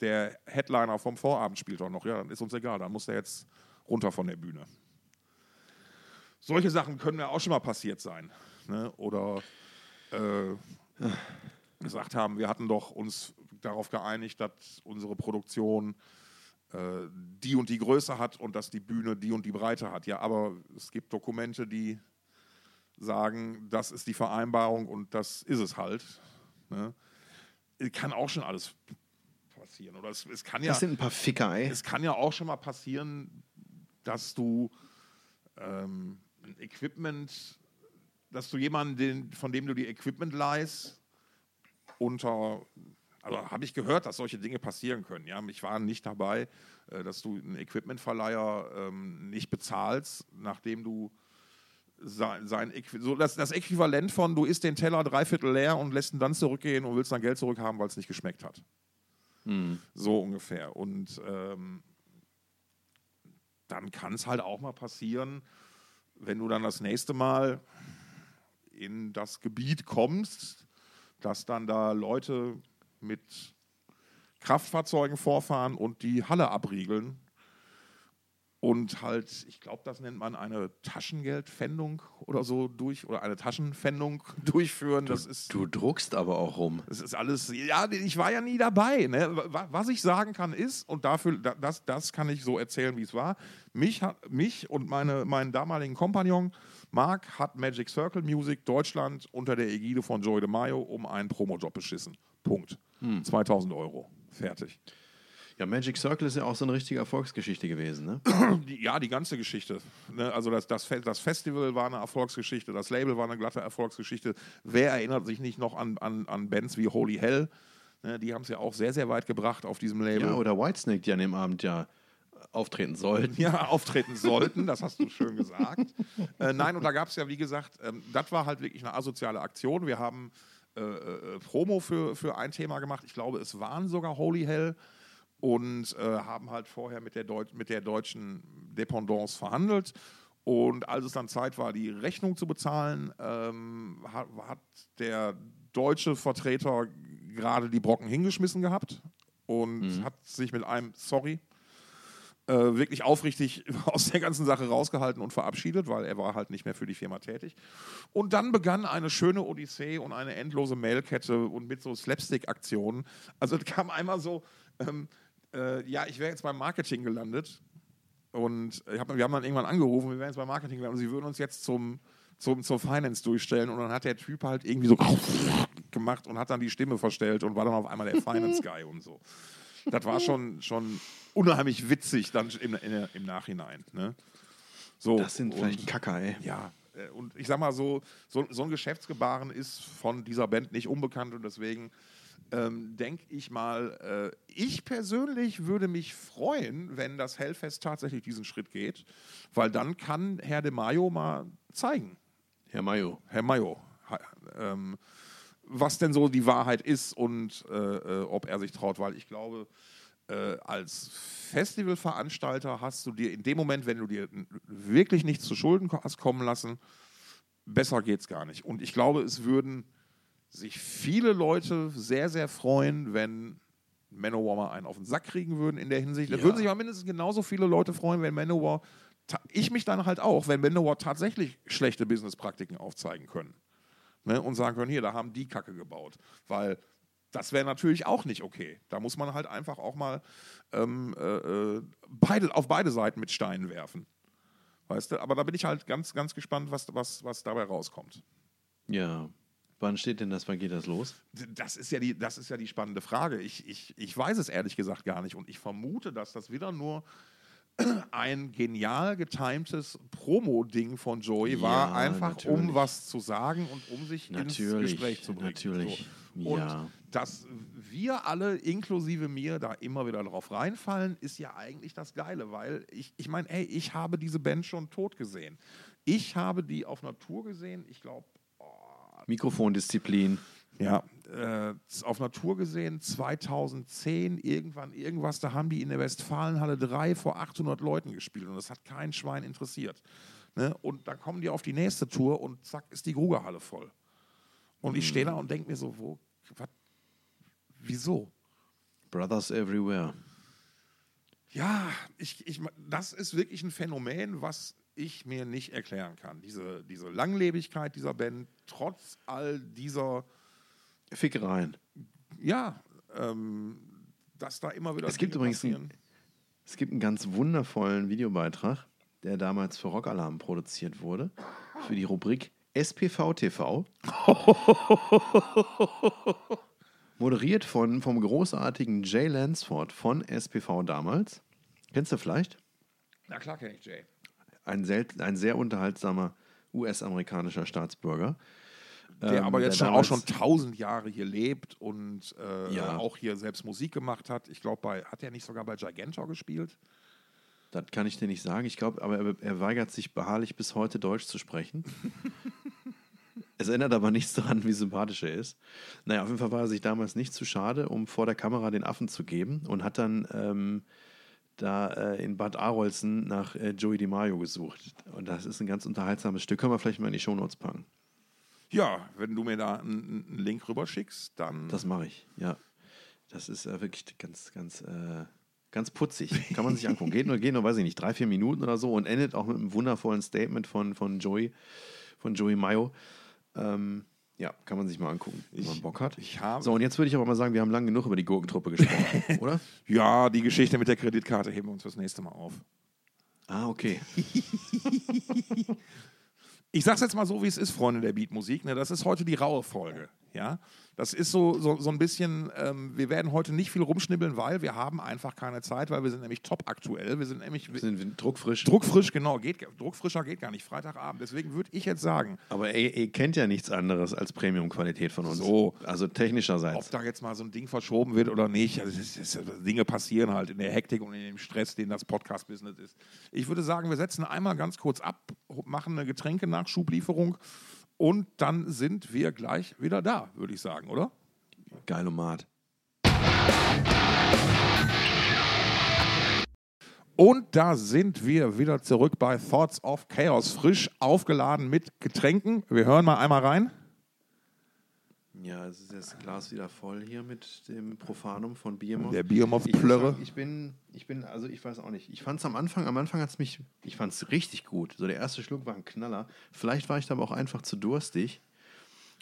der Headliner vom Vorabend spielt doch noch. Ja, dann ist uns egal. Dann muss der jetzt runter von der Bühne. Solche Sachen können ja auch schon mal passiert sein. Ne? Oder äh, gesagt haben, wir hatten doch uns darauf geeinigt, dass unsere Produktion äh, die und die Größe hat und dass die Bühne die und die Breite hat. Ja, aber es gibt Dokumente, die sagen, das ist die Vereinbarung und das ist es halt. Ne? Kann auch schon alles passieren. Oder es, es kann ja Das sind ein paar Ficker, ey. es kann ja auch schon mal passieren, dass du ähm, ein Equipment, dass du jemanden, den, von dem du die Equipment leihst, unter, also habe ich gehört, dass solche Dinge passieren können. Ja, ich war nicht dabei, äh, dass du einen Equipmentverleiher ähm, nicht bezahlst, nachdem du sein, sein so das, das Äquivalent von du isst den Teller dreiviertel leer und lässt ihn dann zurückgehen und willst dein Geld zurückhaben, weil es nicht geschmeckt hat. So ungefähr. Und ähm, dann kann es halt auch mal passieren, wenn du dann das nächste Mal in das Gebiet kommst, dass dann da Leute mit Kraftfahrzeugen vorfahren und die Halle abriegeln. Und halt, ich glaube, das nennt man eine Taschengeldpfändung oder so durch, oder eine Taschenpfändung durchführen. Das ist Du druckst aber auch rum. das ist alles, ja, ich war ja nie dabei. Ne? Wa- Was ich sagen kann ist, und dafür, da- das, das kann ich so erzählen, wie es war, mich, hat, mich und meine, meinen damaligen Kompagnon Marc hat Magic Circle Music Deutschland unter der Ägide von Joey DeMaio um einen Promojob beschissen. Punkt. 2000 Euro. Fertig. Ja, Magic Circle ist ja auch so eine richtige Erfolgsgeschichte gewesen, ne? Ja, die ganze Geschichte. Ne? Also das, das, das Festival war eine Erfolgsgeschichte, das Label war eine glatte Erfolgsgeschichte. Wer erinnert sich nicht noch an, an, an Bands wie Holy Hell? Ne? Die haben es ja auch sehr, sehr weit gebracht auf diesem Label. Ja, oder Whitesnake, die an dem Abend ja auftreten sollten. ja, auftreten sollten, das hast du schön gesagt. äh, nein, und da gab es ja, wie gesagt, ähm, das war halt wirklich eine asoziale Aktion. Wir haben äh, äh, Promo für, für ein Thema gemacht. Ich glaube, es waren sogar Holy Hell und äh, haben halt vorher mit der, Deut mit der deutschen Dependance verhandelt. Und als es dann Zeit war, die Rechnung zu bezahlen, ähm, hat, hat der deutsche Vertreter gerade die Brocken hingeschmissen gehabt und hat sich mit einem Sorry äh, wirklich aufrichtig aus der ganzen Sache rausgehalten und verabschiedet, weil er war halt nicht mehr für die Firma tätig. Und dann begann eine schöne Odyssee und eine endlose Mailkette und mit so Slapstick-Aktionen. Also es kam einmal so, ähm, äh, ja, ich wäre jetzt beim Marketing gelandet und hab, wir haben dann irgendwann angerufen, wir wären jetzt beim Marketing gelandet und sie würden uns jetzt zum, zum, zur Finance durchstellen und dann hat der Typ halt irgendwie so gemacht und hat dann die Stimme verstellt und war dann auf einmal der Finance-Guy und so. Das war schon, schon unheimlich witzig dann im, in, im Nachhinein. Ne? So, Das sind vielleicht und- Kacker, ey. ja, äh, und ich sag mal so, so, so ein Geschäftsgebaren ist von dieser Band nicht unbekannt und deswegen ähm, denke ich mal, äh, ich persönlich würde mich freuen, wenn das Hellfest tatsächlich diesen Schritt geht, weil dann kann Herr de Mayo mal zeigen, Herr Mayo. Herr Mayo, ha- ähm, was denn so die Wahrheit ist und äh, äh, ob er sich traut, weil ich glaube, äh, als Festivalveranstalter hast du dir in dem Moment, wenn du dir wirklich nichts zu Schulden hast kommen lassen, besser geht's gar nicht. Und ich glaube, es würden sich viele Leute sehr, sehr freuen, wenn Manowar mal einen auf den Sack kriegen würden in der Hinsicht. Da Ja. würden sich aber mindestens genauso viele Leute freuen, wenn Manowar, ich mich dann halt auch, wenn Manowar tatsächlich schlechte Businesspraktiken aufzeigen können. Ne, und sagen können, hier, da haben die Kacke gebaut. Weil das wäre natürlich auch nicht okay. Da muss man halt einfach auch mal ähm, äh, äh, beide, auf beide Seiten mit Steinen werfen. Weißt du? Aber da bin ich halt ganz, ganz gespannt, was, was, was dabei rauskommt. Ja. Wann steht denn das, wann geht das los? Das ist ja die, das ist ja die spannende Frage. Ich, ich, ich weiß es ehrlich gesagt gar nicht. Und ich vermute, dass das wieder nur ein genial getimtes Promo-Ding von Joey Ja, war, einfach um natürlich. was zu sagen und um sich Natürlich, ins Gespräch zu bringen. natürlich, So. Und ja. dass wir alle, inklusive mir, da immer wieder drauf reinfallen, ist ja eigentlich das Geile, weil ich, ich meine, ey, ich habe diese Band schon tot gesehen. Ich habe die auf Natur gesehen, ich glaube, Mikrofondisziplin. ja, äh, auf Natur gesehen, 2010, irgendwann, irgendwas, da haben die in der Westfalenhalle 3 vor 800 Leuten gespielt und das hat kein Schwein interessiert. Ne? Und da kommen die auf die nächste Tour und zack, ist die Grugerhalle voll. Und ich stehe da und denke mir so, wo, was, wieso? Brothers everywhere. Ja, ich, ich, das ist wirklich ein Phänomen, was ich mir nicht erklären kann. Diese, diese Langlebigkeit dieser Band, trotz all dieser Fickereien. ja, ähm, dass da immer wieder Es gibt Dinge übrigens einen, es gibt einen ganz wundervollen Videobeitrag, der damals für Rockalarm produziert wurde, für die Rubrik SPV TV. Moderiert von, vom großartigen Jay Lansford von SPV damals. Kennst du vielleicht? Na klar kenne ich Jay. Ein, ein sehr unterhaltsamer US-amerikanischer Staatsbürger. Der Ähm, aber jetzt der schon auch schon tausend Jahre hier lebt und äh, Ja. auch hier selbst Musik gemacht hat. Ich glaube, bei hat er nicht sogar bei Gigantor gespielt? Das kann ich dir nicht sagen. Ich glaube, aber er, er weigert sich beharrlich bis heute Deutsch zu sprechen. es ändert aber nichts daran, wie sympathisch er ist. Naja, auf jeden Fall war er sich damals nicht zu schade, um vor der Kamera den Affen zu geben und hat dann ähm, da äh, in Bad Arolsen nach äh, Joey DiMaggio gesucht. Und das ist ein ganz unterhaltsames Stück. Können wir vielleicht mal in die Shownotes packen. Ja, wenn du mir da einen, einen Link rüber schickst, dann Das mache ich, ja. Das ist äh, wirklich ganz, ganz, äh, ganz putzig. Kann man sich angucken. Geht nur, geht nur, weiß ich nicht, drei, vier Minuten oder so und endet auch mit einem wundervollen Statement von, von Joey, von Joey Mayo. Ähm, ja, kann man sich mal angucken, wenn man Bock hat. ich habe- so, und jetzt würde ich aber mal sagen, wir haben lang genug über die Gurkentruppe gesprochen, oder? ja, die Geschichte mit der Kreditkarte heben wir uns fürs nächste Mal auf. Ah, okay. Ich sag's jetzt mal so, wie es ist, Freunde der Beatmusik. Ne? Das ist heute die raue Folge. Ja? Das ist so, so, so ein bisschen, ähm, wir werden heute nicht viel rumschnibbeln, weil wir haben einfach keine Zeit, weil wir sind nämlich top aktuell. Wir sind nämlich Wir sind druckfrisch. druckfrisch, genau, geht, druckfrischer geht gar nicht, Freitagabend. Deswegen würde ich jetzt sagen, aber ihr, ihr kennt ja nichts anderes als Premium-Qualität von uns. So. Also ob technischerseits. da jetzt mal so ein Ding verschoben wird oder nicht, also es ist, ist, Dinge passieren halt in der Hektik und in dem Stress, den das Podcast-Business ist. Ich würde sagen, wir setzen einmal ganz kurz ab, machen eine Getränkenachschublieferung und dann sind wir gleich wieder da, würde ich sagen, oder? Geilomat. Und da sind wir wieder zurück bei Thoughts of Chaos, frisch aufgeladen mit Getränken. Wir hören mal einmal rein. Ja, es ist das Glas wieder voll hier mit dem Profanum von Behemoth. Der Behemoth Ich Ich bin, ich bin, also ich weiß auch nicht. Ich fand es am Anfang, am Anfang hat es mich, ich fand es richtig gut. So der erste Schluck war ein Knaller. Vielleicht war ich da aber auch einfach zu durstig.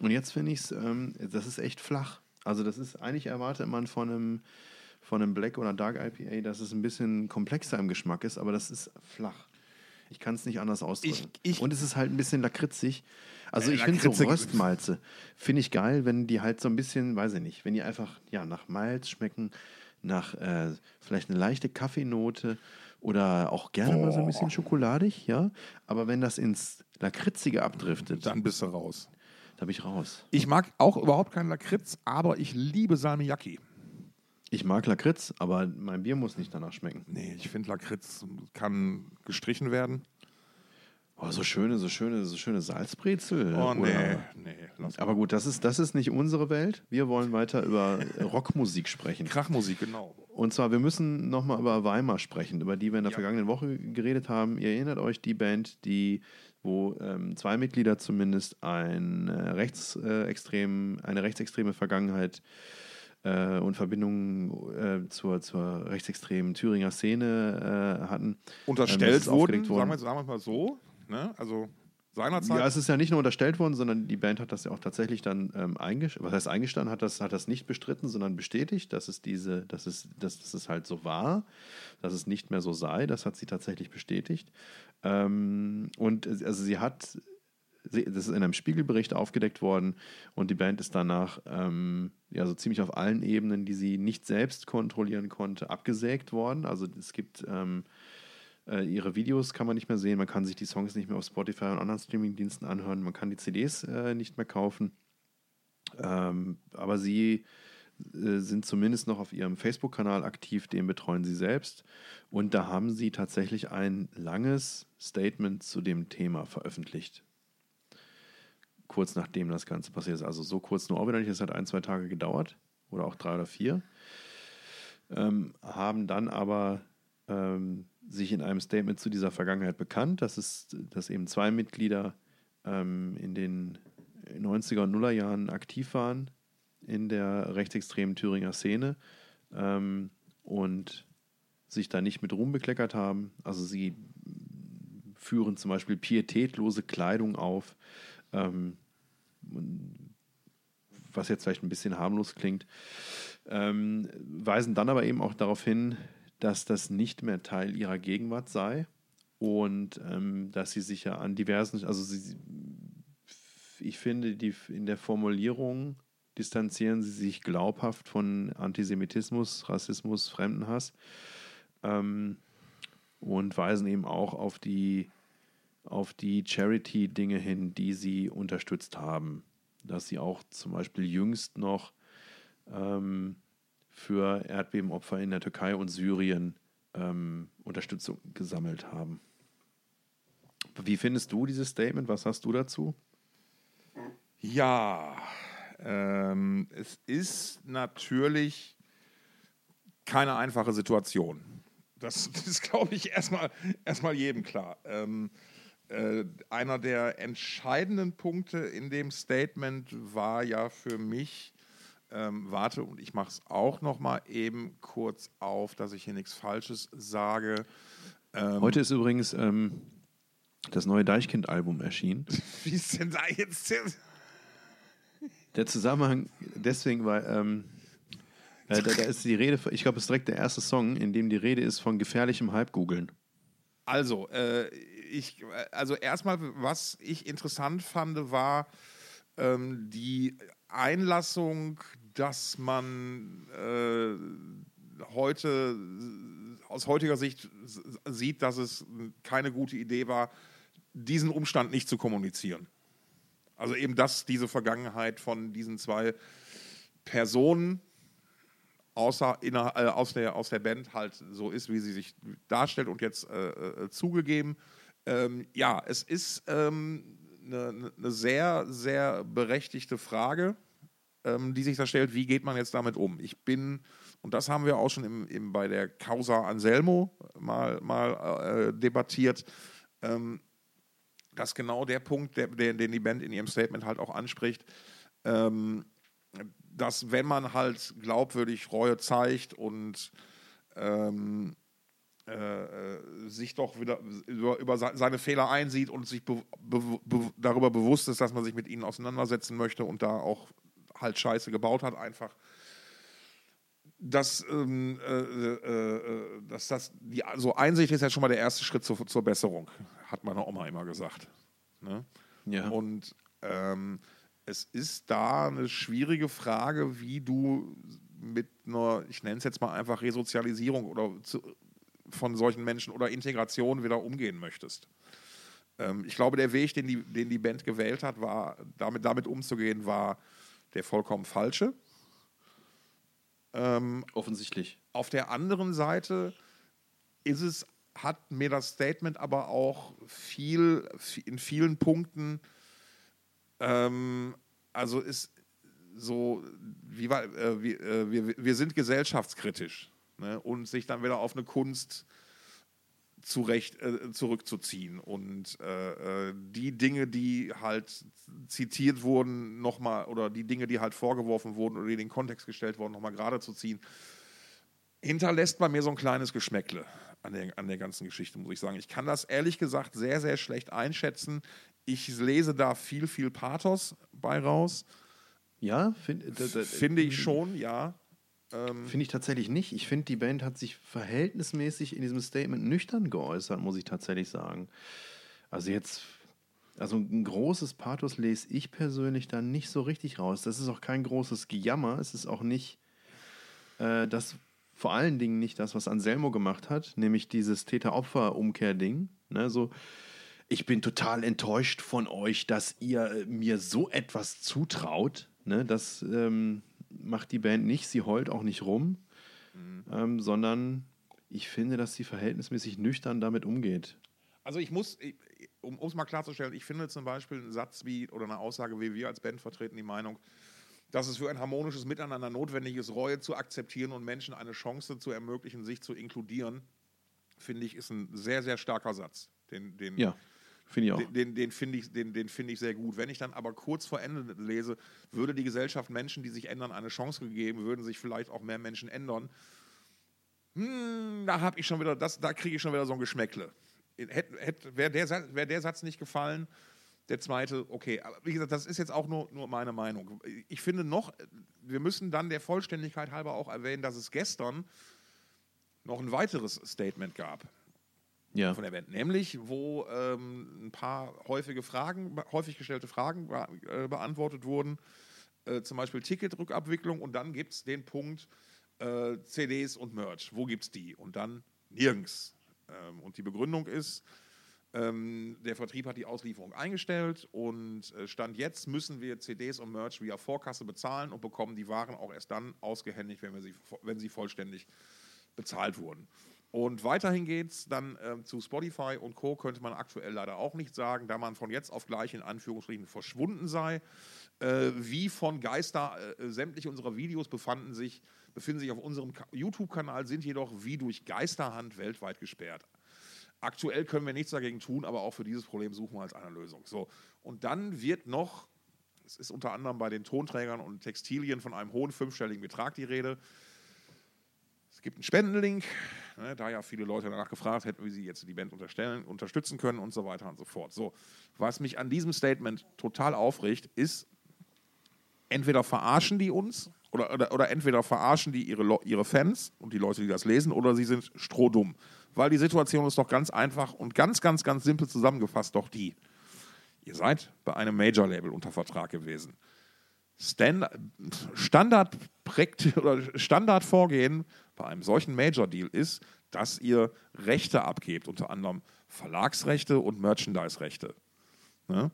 Und jetzt finde ich es, ähm, das ist echt flach. Also das ist, eigentlich erwartet man von einem, von einem Black oder Dark IPA, dass es ein bisschen komplexer im Geschmack ist, aber das ist flach. Ich kann es nicht anders ausdrücken. Ich- ich- Und es ist halt ein bisschen lakritzig. Also ich finde so Röstmalze finde ich geil, wenn die halt so ein bisschen, weiß ich nicht, wenn die einfach ja nach Malz schmecken, nach äh, vielleicht eine leichte Kaffeenote oder auch gerne mal so ein bisschen schokoladig, ja. Aber wenn das ins Lakritzige abdriftet, Dann bist du raus. da bin ich raus. Ich mag auch überhaupt keinen Lakritz, aber ich liebe Salmiakki. Ich mag Lakritz, aber mein Bier muss nicht danach schmecken. Nee, ich finde Lakritz kann gestrichen werden. Oh, so schöne, so schöne, so schöne Salzbrezel. Oh, nee, oder- nee. Aber gut, das ist, das ist nicht unsere Welt. Wir wollen weiter über Rockmusik sprechen. Krachmusik, genau. Und zwar, wir müssen nochmal über Weimar sprechen, über die wir in der Ja. vergangenen Woche geredet haben. Ihr erinnert euch, die Band, die, wo ähm, zwei Mitglieder zumindest ein, äh, rechtsextrem, eine rechtsextreme Vergangenheit äh, und Verbindungen äh, zur, zur rechtsextremen Thüringer Szene äh, hatten. Ähm, Unterstellt ist wurden, sagen wir, wir mal so. Ne? Also seinerzeit. Ja, es ist ja nicht nur unterstellt worden, sondern die Band hat das ja auch tatsächlich dann ähm, eingestanden, was heißt eingestanden, hat das, hat das nicht bestritten, sondern bestätigt, dass es diese, dass es, dass, dass es halt so war, dass es nicht mehr so sei. Das hat sie tatsächlich bestätigt. Ähm, und also sie hat, sie, das ist in einem Spiegelbericht aufgedeckt worden und die Band ist danach ähm, ja so ziemlich auf allen Ebenen, die sie nicht selbst kontrollieren konnte, abgesägt worden. Also es gibt ähm, äh, ihre Videos kann man nicht mehr sehen, man kann sich die Songs nicht mehr auf Spotify und anderen Streamingdiensten anhören, man kann die CDs äh, nicht mehr kaufen. Ähm, aber sie äh, sind zumindest noch auf ihrem Facebook-Kanal aktiv, den betreuen sie selbst. Und da haben sie tatsächlich ein langes Statement zu dem Thema veröffentlicht. Kurz nachdem das Ganze passiert ist. Also so kurz nur nicht, es hat ein, zwei Tage gedauert oder auch drei oder vier. Ähm, haben dann aber ähm, sich in einem Statement zu dieser Vergangenheit bekannt, dass es, dass eben zwei Mitglieder ähm, in den 90er und Nuller Jahren aktiv waren in der rechtsextremen Thüringer Szene ähm, und sich da nicht mit Ruhm bekleckert haben. Also sie führen zum Beispiel pietätlose Kleidung auf, ähm, was jetzt vielleicht ein bisschen harmlos klingt, ähm, weisen dann aber eben auch darauf hin, dass das nicht mehr Teil ihrer Gegenwart sei und ähm, dass sie sich ja an diversen, also sie, ich finde, die, in der Formulierung distanzieren sie sich glaubhaft von Antisemitismus, Rassismus, Fremdenhass ähm, und weisen eben auch auf die, auf die Charity-Dinge hin, die sie unterstützt haben. Dass sie auch zum Beispiel jüngst noch ähm, für Erdbebenopfer in der Türkei und Syrien ähm, Unterstützung gesammelt haben. Wie findest du dieses Statement? Was hast du dazu? Ja, ähm, es ist natürlich keine einfache Situation. Das, das ist, glaube ich, erstmal erstmal jedem klar. Ähm, äh, einer der entscheidenden Punkte in dem Statement war ja für mich, ähm, warte, und ich mache es auch noch mal eben kurz auf, dass ich hier nichts Falsches sage. Ähm, Heute ist übrigens ähm, das neue Deichkind-Album erschienen. Wie ist denn da jetzt? Der Zusammenhang deswegen, weil ähm, äh, da, da ist die Rede, ich glaube, es ist direkt der erste Song, in dem die Rede ist von gefährlichem Halbgoogeln. Also, äh, ich, also erstmal, was ich interessant fand, war ähm, die Einlassung, dass man äh, heute aus heutiger Sicht sieht, dass es keine gute Idee war, diesen Umstand nicht zu kommunizieren. Also eben, dass diese Vergangenheit von diesen zwei Personen außer, inner, äh, aus, der, aus der Band halt so ist, wie sie sich darstellt und jetzt äh, äh, zugegeben. Ähm, ja, es ist ähm, eine ne sehr, sehr berechtigte Frage, ähm, die sich da stellt, wie geht man jetzt damit um? Ich bin, und das haben wir auch schon im, im, bei der Causa Anselmo mal, mal äh, debattiert, ähm, dass genau der Punkt, der, der, den die Band in ihrem Statement halt auch anspricht, ähm, dass wenn man halt glaubwürdig Reue zeigt und ähm, äh, äh, sich doch wieder über, über se- seine Fehler einsieht und sich be be be darüber bewusst ist, dass man sich mit ihnen auseinandersetzen möchte und da auch halt Scheiße gebaut hat, einfach. Dass, ähm, äh, äh, äh, dass das, die, so Einsicht ist ja schon mal der erste Schritt zur, zur Besserung, hat meine Oma immer gesagt. Ne? Ja. Und ähm, es ist da eine schwierige Frage, wie du mit einer, ich nenne es jetzt mal einfach Resozialisierung oder zu, von solchen Menschen oder Integration wieder umgehen möchtest. Ähm, ich glaube, der Weg, den die, den die Band gewählt hat, war, damit, damit umzugehen, war der vollkommen falsche. Ähm, Offensichtlich. auf der anderen Seite ist es hat mir das Statement aber auch viel, in vielen Punkten, ähm, also ist so, wie, war- äh, wie, äh, wir, wir sind gesellschaftskritisch ne? und sich dann wieder auf eine Kunst zurecht, äh, zurückzuziehen und äh, äh, die Dinge, die halt zitiert wurden, nochmal oder die Dinge, die halt vorgeworfen wurden oder die in den Kontext gestellt wurden, nochmal gerade zu ziehen, hinterlässt bei mir so ein kleines Geschmäckle an der, an der ganzen Geschichte, muss ich sagen. Ich kann das ehrlich gesagt sehr, sehr schlecht einschätzen. Ich lese da viel, viel Pathos bei raus. Ja, find, da- da- Finde ich schon, ja. Finde ich tatsächlich nicht. Ich finde, die Band hat sich verhältnismäßig in diesem Statement nüchtern geäußert, muss ich tatsächlich sagen. Also jetzt, also ein großes Pathos lese ich persönlich da nicht so richtig raus. Das ist auch kein großes Gejammer. Es ist auch nicht äh, das, vor allen Dingen nicht das, was Anselmo gemacht hat, nämlich dieses Täter-Opfer-Umkehr-Ding. Ne, so, ich bin total enttäuscht von euch, dass ihr äh, mir so etwas zutraut. Ne, das ähm, macht die Band nicht. Sie heult auch nicht rum, ähm, sondern ich finde, dass sie verhältnismäßig nüchtern damit umgeht. Also ich muss, ich- um es mal klarzustellen, ich finde zum Beispiel einen Satz wie oder eine Aussage wie wir als Band vertreten die Meinung, dass es für ein harmonisches Miteinander notwendig ist, Reue zu akzeptieren und Menschen eine Chance zu ermöglichen, sich zu inkludieren, finde ich, ist ein sehr, sehr starker Satz. Den, den, Ja, finde ich auch. den, den, den finde ich, den, den finde ich sehr gut. Wenn ich dann aber kurz vor Ende lese, würde die Gesellschaft Menschen, die sich ändern, eine Chance gegeben, würden sich vielleicht auch mehr Menschen ändern. Hm, da habe ich schon wieder, das, da kriege ich schon wieder so ein Geschmäckle. Wäre der, wär der Satz nicht gefallen, der zweite, okay. Aber wie gesagt, das ist jetzt auch nur, nur meine Meinung. Ich finde noch, wir müssen dann der Vollständigkeit halber auch erwähnen, dass es gestern noch ein weiteres Statement gab Ja. von der Band, nämlich wo ähm, ein paar häufige Fragen, häufig gestellte Fragen äh, beantwortet wurden, äh, zum Beispiel Ticketrückabwicklung und dann gibt es den Punkt äh, CDs und Merch. Wo gibt es die? Und dann nirgends. Ähm, und die Begründung ist, ähm, der Vertrieb hat die Auslieferung eingestellt und äh, Stand jetzt müssen wir CDs und Merch via Vorkasse bezahlen und bekommen die Waren auch erst dann ausgehändigt, wenn, wir sie, wenn sie vollständig bezahlt wurden. Und weiterhin geht es dann ähm, zu Spotify und Co. könnte man aktuell leider auch nicht sagen, da man von jetzt auf gleich in Anführungsstrichen verschwunden sei. Äh, wie von Geister, äh, sämtliche unserer Videos befanden sich, befinden sich auf unserem Ka- YouTube-Kanal, sind jedoch wie durch Geisterhand weltweit gesperrt. Aktuell können wir nichts dagegen tun, aber auch für dieses Problem suchen wir als eine Lösung. So. Und dann wird noch, es ist unter anderem bei den Tonträgern und Textilien von einem hohen fünfstelligen Betrag die Rede. Es gibt einen Spendenlink, ne, da ja viele Leute danach gefragt hätten, wie sie jetzt die Band unterstützen können und so weiter und so fort. So, was mich an diesem Statement total aufregt, ist, entweder verarschen die uns oder, oder, oder entweder verarschen die ihre, ihre Fans und die Leute, die das lesen, oder sie sind strohdumm. Weil die Situation ist doch ganz einfach und ganz, ganz, ganz simpel zusammengefasst doch die. Ihr seid bei einem Major-Label unter Vertrag gewesen. Standard, Standard, Standardvorgehen bei einem solchen Major-Deal ist, dass ihr Rechte abgebt, unter anderem Verlagsrechte und Merchandise-Rechte. Ne?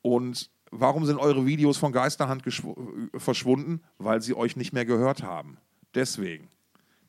Und warum sind eure Videos von Geisterhand äh, verschwunden? Weil sie euch nicht mehr gehört haben. Deswegen.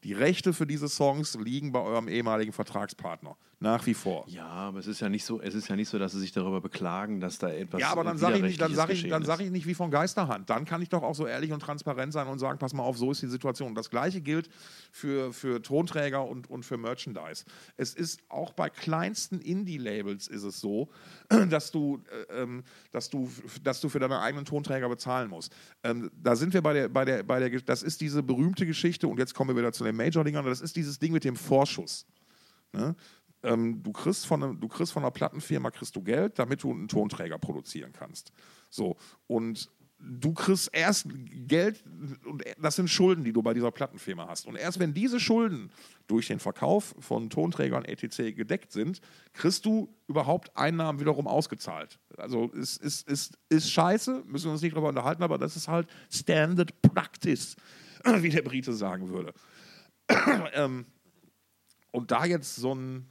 Die Rechte für diese Songs liegen bei eurem ehemaligen Vertragspartner. Nach wie vor. Ja, aber es ist ja nicht so, es ist ja nicht so, dass sie sich darüber beklagen, dass da etwas Ja, aber dann sage ich, nicht- dann ich, dann ich nicht wie von Geisterhand. Dann kann ich doch auch so ehrlich und transparent sein und sagen, pass mal auf, so ist die Situation. Das gleiche gilt für, für Tonträger und, und für Merchandise. Es ist auch bei kleinsten Indie-Labels ist es so, dass du, äh, ähm, dass du, dass du für deine eigenen Tonträger bezahlen musst. Ähm, da sind wir bei der, bei der, bei der, das ist diese berühmte Geschichte und jetzt kommen wir wieder zu den Major-Dingern. Das ist dieses Ding mit dem Vorschuss. Ne? Ähm, du, kriegst von einem, du kriegst von einer Plattenfirma kriegst du Geld, damit du einen Tonträger produzieren kannst. So, und du kriegst erst Geld, und das sind Schulden, die du bei dieser Plattenfirma hast. Und erst wenn diese Schulden durch den Verkauf von Tonträgern etc. gedeckt sind, kriegst du überhaupt Einnahmen wiederum ausgezahlt. Also ist, ist, ist, ist scheiße, müssen wir uns nicht darüber unterhalten, aber das ist halt Standard Practice, wie der Brite sagen würde. ähm, und da jetzt so ein,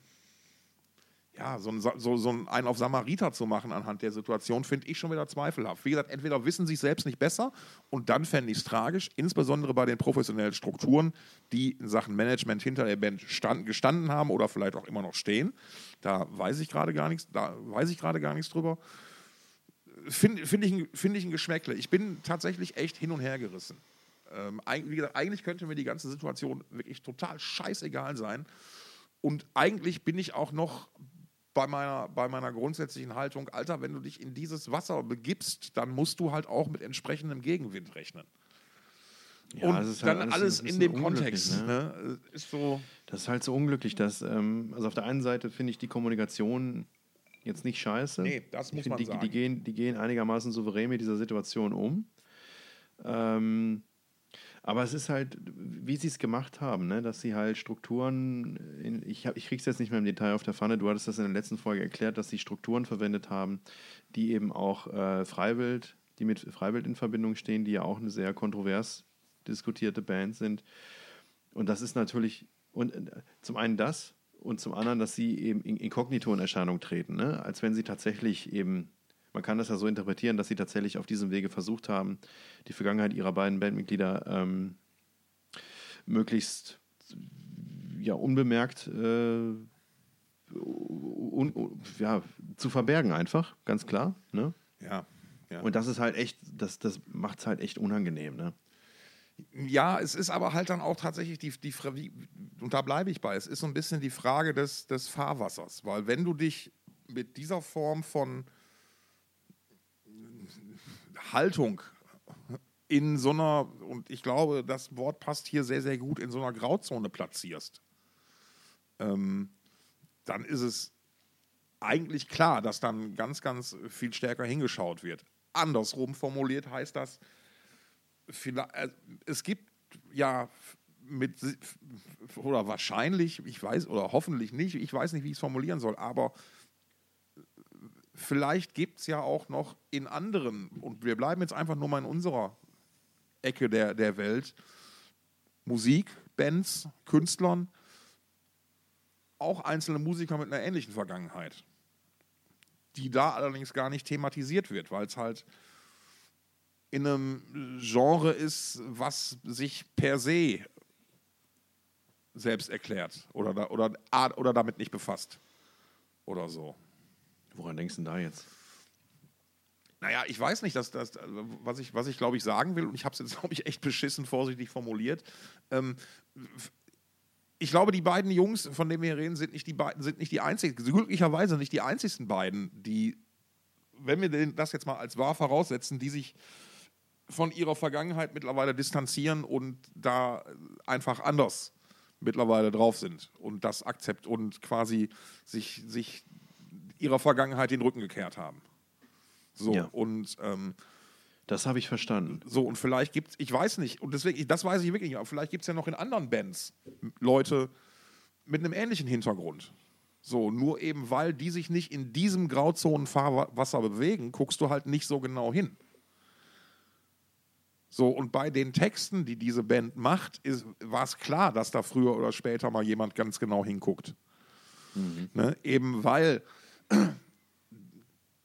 ja, so, ein, so, so ein- einen auf Samariter zu machen anhand der Situation, finde ich schon wieder zweifelhaft. Wie gesagt, entweder wissen sie es selbst nicht besser und dann fände ich es tragisch, insbesondere bei den professionellen Strukturen, die in Sachen Management hinter der Band stand, gestanden haben oder vielleicht auch immer noch stehen. Da weiß ich gerade gar nichts, da weiß ich gerade gar nichts drüber. Finde find ich, find ich ein Geschmäckle. Ich bin tatsächlich echt hin und her gerissen. Ähm, gesagt, eigentlich könnte mir die ganze Situation wirklich total scheißegal sein. Und eigentlich bin ich auch noch bei meiner, bei meiner grundsätzlichen Haltung, Alter, wenn du dich in dieses Wasser begibst, dann musst du halt auch mit entsprechendem Gegenwind rechnen. Ja, und halt dann alles alles, in dem Kontext. ne? Ne? Ist so. Das ist halt so unglücklich, dass, ähm, also auf der einen Seite finde ich die Kommunikation jetzt nicht scheiße. Nee, das muss finde, man die, sagen. Die gehen, die gehen einigermaßen souverän mit dieser Situation um. Ähm, aber es ist halt, wie sie es gemacht haben, ne? dass sie halt Strukturen, in, ich, hab, ich krieg's jetzt nicht mehr im Detail auf der Pfanne, du hattest das in der letzten Folge erklärt, dass sie Strukturen verwendet haben, die eben auch äh, Freiwild, die mit Freiwild in Verbindung stehen, die ja auch eine sehr kontrovers diskutierte Band sind. Und das ist natürlich, und äh, zum einen das und zum anderen, dass sie eben in- inkognito in Erscheinung treten, ne? als wenn sie tatsächlich eben, man kann das ja so interpretieren, dass sie tatsächlich auf diesem Wege versucht haben, die Vergangenheit ihrer beiden Bandmitglieder ähm, möglichst ja, unbemerkt äh, un, un, ja, zu verbergen einfach, ganz klar. Ne? Ja. ja. Und das ist halt echt, das, das macht es halt echt unangenehm. Ne? Ja, es ist aber halt dann auch tatsächlich die, die und da bleibe ich bei, es ist so ein bisschen die Frage des, des Fahrwassers, weil wenn du dich mit dieser Form von Haltung in so einer, und ich glaube, das Wort passt hier sehr, sehr gut, in so einer Grauzone platzierst, ähm, dann ist es eigentlich klar, dass dann ganz, ganz viel stärker hingeschaut wird. Andersrum formuliert heißt das, äh, es gibt ja mit oder wahrscheinlich, ich weiß oder hoffentlich nicht, ich weiß nicht, wie ich es formulieren soll, aber vielleicht gibt es ja auch noch in anderen, und wir bleiben jetzt einfach nur mal in unserer Ecke der, der Welt, Musik, Bands, Künstlern, auch einzelne Musiker mit einer ähnlichen Vergangenheit, die da allerdings gar nicht thematisiert wird, weil es halt in einem Genre ist, was sich per se selbst erklärt oder, da, oder, oder damit nicht befasst. Oder so. Woran denkst du denn da jetzt? Naja, ich weiß nicht, dass das, was ich, was ich glaube ich sagen will, und ich habe es jetzt, glaube ich, echt beschissen vorsichtig formuliert. Ähm, ich glaube, die beiden Jungs, von denen wir reden, sind nicht die beiden, sind nicht die einzigen, glücklicherweise nicht die einzigsten beiden, die, wenn wir das jetzt mal als wahr voraussetzen, die sich von ihrer Vergangenheit mittlerweile distanzieren und da einfach anders mittlerweile drauf sind und das akzept und quasi sich, sich ihrer Vergangenheit den Rücken gekehrt haben. So, Ja. und ähm, Das habe ich verstanden. so, und vielleicht gibt es, ich weiß nicht, und deswegen, das weiß ich wirklich nicht, aber vielleicht gibt es ja noch in anderen Bands Leute mit einem ähnlichen Hintergrund. So, nur eben weil die sich nicht in diesem Grauzonenfahrwasser bewegen, guckst du halt nicht so genau hin. So, und bei den Texten, die diese Band macht, war es klar, dass da früher oder später mal jemand ganz genau hinguckt. Ne? Eben weil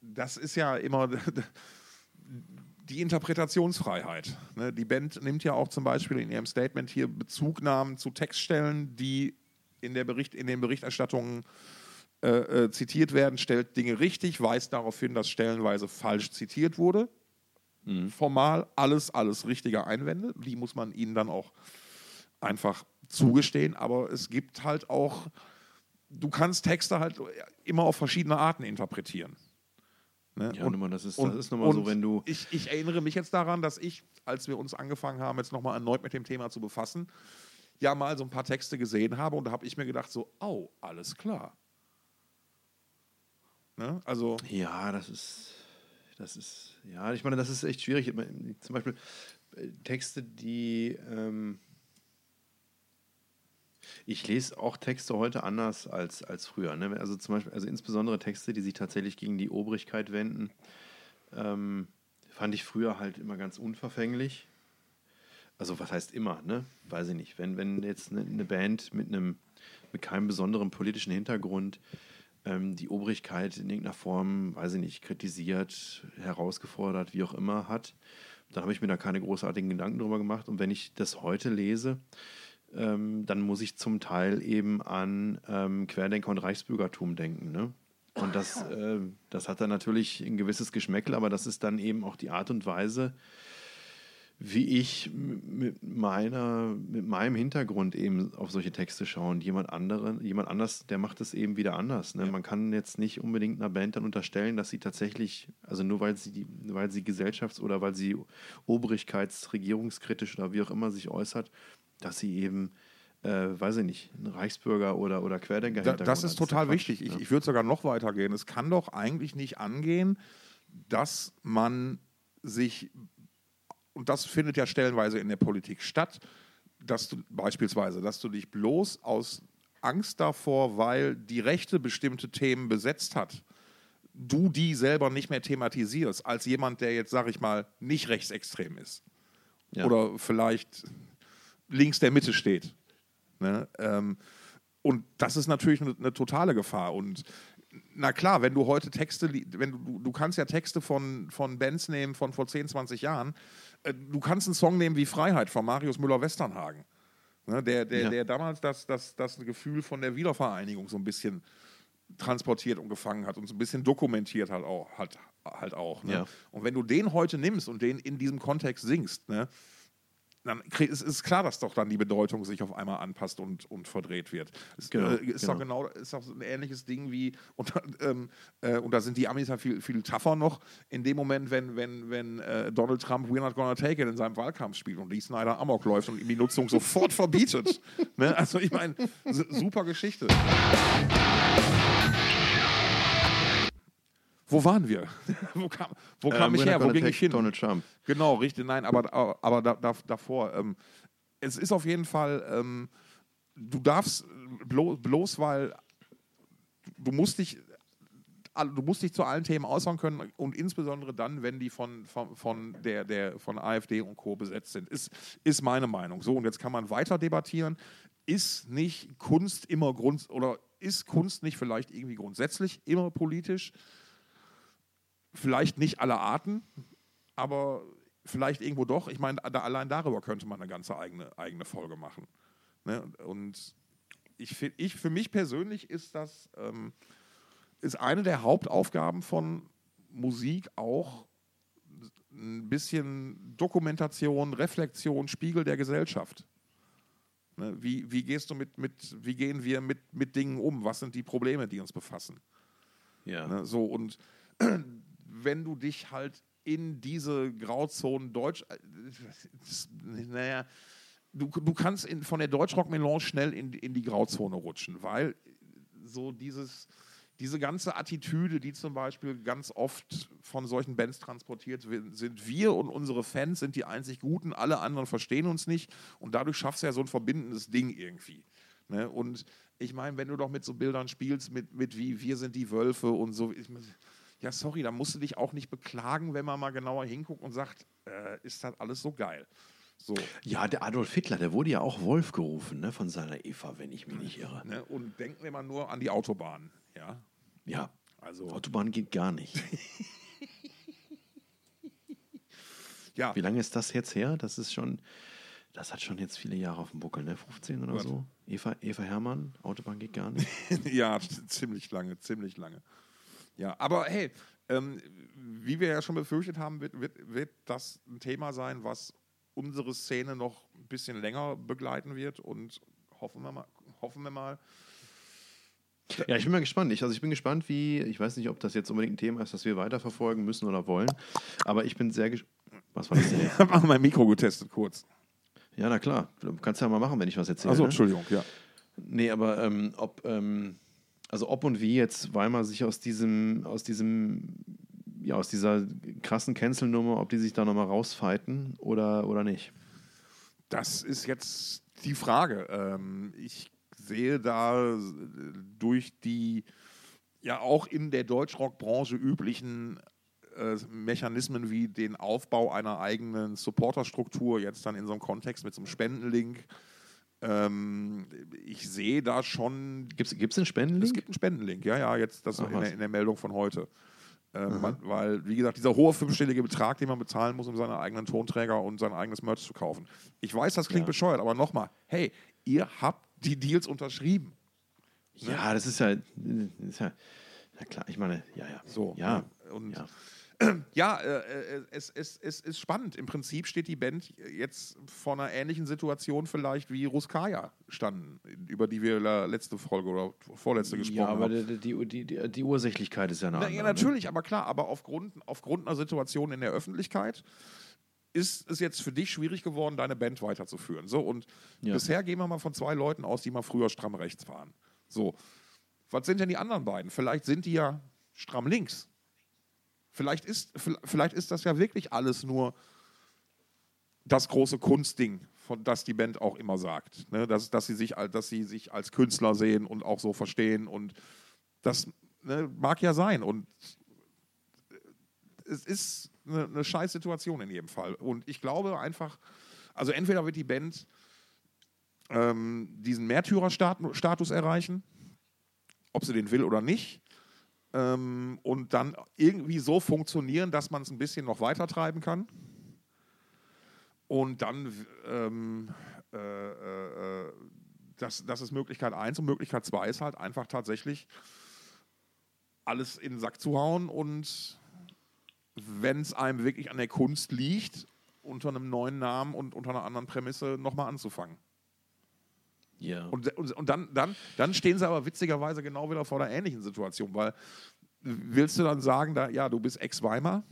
das ist ja immer die Interpretationsfreiheit. Ne? Die Band nimmt ja auch zum Beispiel in ihrem Statement hier Bezugnahmen zu Textstellen, die in, der Bericht, in den Berichterstattungen äh, äh, zitiert werden, stellt Dinge richtig, weist darauf hin, dass stellenweise falsch zitiert wurde. Formal alles, alles richtige Einwände. Die muss man ihnen dann auch einfach zugestehen. Aber es gibt halt auch, du kannst Texte halt immer auf verschiedene Arten interpretieren. Ne? Ja, nun, das ist, das ist nochmal so, und wenn du. Ich, ich erinnere mich jetzt daran, dass ich, als wir uns angefangen haben, jetzt nochmal erneut mit dem Thema zu befassen, ja mal so ein paar Texte gesehen habe und da habe ich mir gedacht, so, au, alles klar. Ne? Also, Ja, das ist. Das ist. Ja, ich meine, das ist echt schwierig. Zum Beispiel äh, Texte, die. Ähm, ich lese auch Texte heute anders als, als früher. Ne? Also zum Beispiel, also insbesondere Texte, die sich tatsächlich gegen die Obrigkeit wenden, ähm, fand ich früher halt immer ganz unverfänglich. Also was heißt immer, ne? Weiß ich nicht. Wenn, wenn jetzt eine, eine Band mit einem mit keinem besonderen politischen Hintergrund ähm, die Obrigkeit in irgendeiner Form, weiß ich nicht, kritisiert, herausgefordert, wie auch immer hat. Dann habe ich mir da keine großartigen Gedanken drüber gemacht. Und wenn ich das heute lese, ähm, dann muss ich zum Teil eben an ähm, Querdenker und Reichsbürgertum denken. Ne? Und das, äh, das hat dann natürlich ein gewisses Geschmäckel, aber das ist dann eben auch die Art und Weise, wie ich mit, meiner, mit meinem Hintergrund eben auf solche Texte schaue. Und jemand, andere, jemand anders, der macht es eben wieder anders. Ne? Ja. Man kann jetzt nicht unbedingt einer Band dann unterstellen, dass sie tatsächlich, also nur weil sie, weil sie gesellschafts- oder weil sie obrigkeits-, regierungskritisch oder wie auch immer sich äußert, dass sie eben äh, weiß ich nicht, ein Reichsbürger oder, oder Querdenker da, Das ist total wichtig. Ich, ich würde sogar noch weiter gehen. Es kann doch eigentlich nicht angehen, dass man sich, und das findet ja stellenweise in der Politik statt, dass du beispielsweise, dass du dich bloß aus Angst davor, weil die Rechte bestimmte Themen besetzt hat, du die selber nicht mehr thematisierst, als jemand, der jetzt, sag ich mal, nicht rechtsextrem ist. Ja. Oder vielleicht links der Mitte steht. Ne? Ähm, und das ist natürlich eine, eine, totale Gefahr. Und na klar, wenn du heute Texte, wenn du, du kannst ja Texte von, von Bands nehmen von vor 10, 20 Jahren. Äh, du kannst einen Song nehmen wie Freiheit von Marius Müller-Westernhagen. Ne, der, der, ja. der damals das, das, das Gefühl von der Wiedervereinigung so ein bisschen transportiert und gefangen hat und so ein bisschen dokumentiert hat auch. Halt, halt auch ne? ja. Und wenn du den heute nimmst und den in diesem Kontext singst, ne, dann ist, ist klar, dass doch dann die Bedeutung sich auf einmal anpasst und, und verdreht wird. Es genau, äh, ist genau. doch genau ist doch ein ähnliches Ding wie, und, ähm, äh, und da sind die Amis ja viel, viel tougher noch, in dem Moment, wenn, wenn, wenn äh, Donald Trump We're Not Gonna Take It in seinem Wahlkampf spielt und Lee Snyder Amok läuft und ihm die Nutzung sofort verbietet. Ne? Also ich meine, super Geschichte. Wo waren wir? wo kam, wo kam äh, ich her? Wo ging ich hin? Donald Trump. Genau, richtig. Nein, aber, aber da, da, davor. Ähm, es ist auf jeden Fall, ähm, du darfst bloß, bloß weil du musst dich du musst dich zu allen Themen äußern können und insbesondere dann, wenn die von, von, von, der, der, von AfD und Co. besetzt sind. Ist, ist meine Meinung. So, und jetzt kann man weiter debattieren. Ist nicht Kunst immer Grund oder ist Kunst nicht vielleicht irgendwie grundsätzlich immer politisch? Vielleicht nicht aller Arten, aber vielleicht irgendwo doch. Ich meine, da, allein darüber könnte man eine ganze eigene, eigene Folge machen. Ne? Und ich, ich, für mich persönlich ist das ähm, ist eine der Hauptaufgaben von Musik auch ein bisschen Dokumentation, Reflexion, Spiegel der Gesellschaft. Ne? Wie, wie gehst du mit, mit, wie gehen wir mit, mit Dingen um? Was sind die Probleme, die uns befassen? Ja. Ne? So, und wenn du dich halt in diese Grauzonen Deutsch, äh, naja, du, du kannst in, von der Deutschrock-Melange schnell in, in die Grauzone rutschen, weil so dieses, diese ganze Attitüde, die zum Beispiel ganz oft von solchen Bands transportiert wird, sind wir und unsere Fans sind die einzig Guten, alle anderen verstehen uns nicht und dadurch schaffst du ja so ein verbindendes Ding irgendwie. Ne? Und ich meine, wenn du doch mit so Bildern spielst, mit, mit wie wir sind die Wölfe und so, ich, ja, sorry, da musst du dich auch nicht beklagen, wenn man mal genauer hinguckt und sagt, äh, ist das alles so geil. So. Ja, der Adolf Hitler, der wurde ja auch Wolf gerufen, ne, von seiner Eva, wenn ich mich nicht irre. Ne, und denken wir mal nur an die Autobahn, ja. Ja, also. Autobahn geht gar nicht. ja. Wie lange ist das jetzt her? Das ist schon, das hat schon jetzt viele Jahre auf dem Buckel, ne? 15 oder Was? so. Eva, Eva Hermann, Autobahn geht gar nicht. ja, ziemlich lange, ziemlich lange. Ja, aber hey, ähm, wie wir ja schon befürchtet haben, wird, wird, wird das ein Thema sein, was unsere Szene noch ein bisschen länger begleiten wird und hoffen wir mal. Hoffen wir mal ja, ich bin mal gespannt. Ich, also ich bin gespannt, wie, ich weiß nicht, ob das jetzt unbedingt ein Thema ist, das wir weiterverfolgen müssen oder wollen, aber ich bin sehr gespannt. Was war das denn? Ich habe mein Mikro getestet kurz. Ja, na klar. Du kannst ja mal machen, wenn ich was erzähle. Achso, ne? Entschuldigung, ja. Nee, aber ähm, ob, ähm, also ob und wie jetzt Weimar sich aus diesem, aus diesem, ja, aus dieser krassen Cancel-Nummer, ob die sich da nochmal rausfighten oder, oder nicht. Das ist jetzt die Frage. Ähm, ich sehe da durch die ja auch in der Deutschrock-Branche üblichen äh, Mechanismen wie den Aufbau einer eigenen Supporterstruktur, jetzt dann in so einem Kontext mit so einem Spendenlink, Ähm, ich sehe da schon. Gibt es einen Spendenlink? Es gibt einen Spendenlink, ja, ja, jetzt das Ach, in, der, in der Meldung von heute. Ähm, man, weil, wie gesagt, dieser hohe fünfstellige Betrag, den man bezahlen muss, um seine eigenen Tonträger und sein eigenes Merch zu kaufen. Ich weiß, das klingt Ja. bescheuert, aber nochmal, hey, ihr habt die Deals unterschrieben. Ja, das ist ja, das ist ja. Na klar, ich meine, ja, ja. So, Ja. ne? Und ja. Ja, äh, äh, es, es, es ist spannend. Im Prinzip steht die Band jetzt vor einer ähnlichen Situation vielleicht wie Ruskaya standen, über die wir letzte Folge oder vorletzte gesprochen Ja, aber haben. die, die, die, die, Ursächlichkeit ist ja eine Na, andere. ja, ne? natürlich, aber klar, aber aufgrund, aufgrund einer Situation in der Öffentlichkeit ist es jetzt für dich schwierig geworden, deine Band weiterzuführen. So, und Ja. bisher gehen wir mal von zwei Leuten aus, die mal früher stramm rechts waren. So, was sind denn die anderen beiden? Vielleicht sind die ja stramm links. Vielleicht ist, vielleicht ist das ja wirklich alles nur das große Kunstding, von das die Band auch immer sagt. Ne? Dass, dass, sie sich, dass sie sich als Künstler sehen und auch so verstehen. Und das ne, mag ja sein. Und es ist eine, eine scheiß Situation in jedem Fall. Und ich glaube einfach, also entweder wird die Band ähm, diesen Märtyrerstatus erreichen, ob sie den will oder nicht, ähm, und dann irgendwie so funktionieren, dass man es ein bisschen noch weiter treiben kann. Und dann, ähm, äh, äh, das, das ist Möglichkeit 1 und Möglichkeit 2 ist halt einfach tatsächlich alles in den Sack zu hauen und wenn es einem wirklich an der Kunst liegt, unter einem neuen Namen und unter einer anderen Prämisse nochmal anzufangen. Ja. Und, und, und dann, dann, dann stehen sie aber witzigerweise genau wieder vor einer ähnlichen Situation, weil willst du dann sagen, da, ja, du bist Ex-Weimar?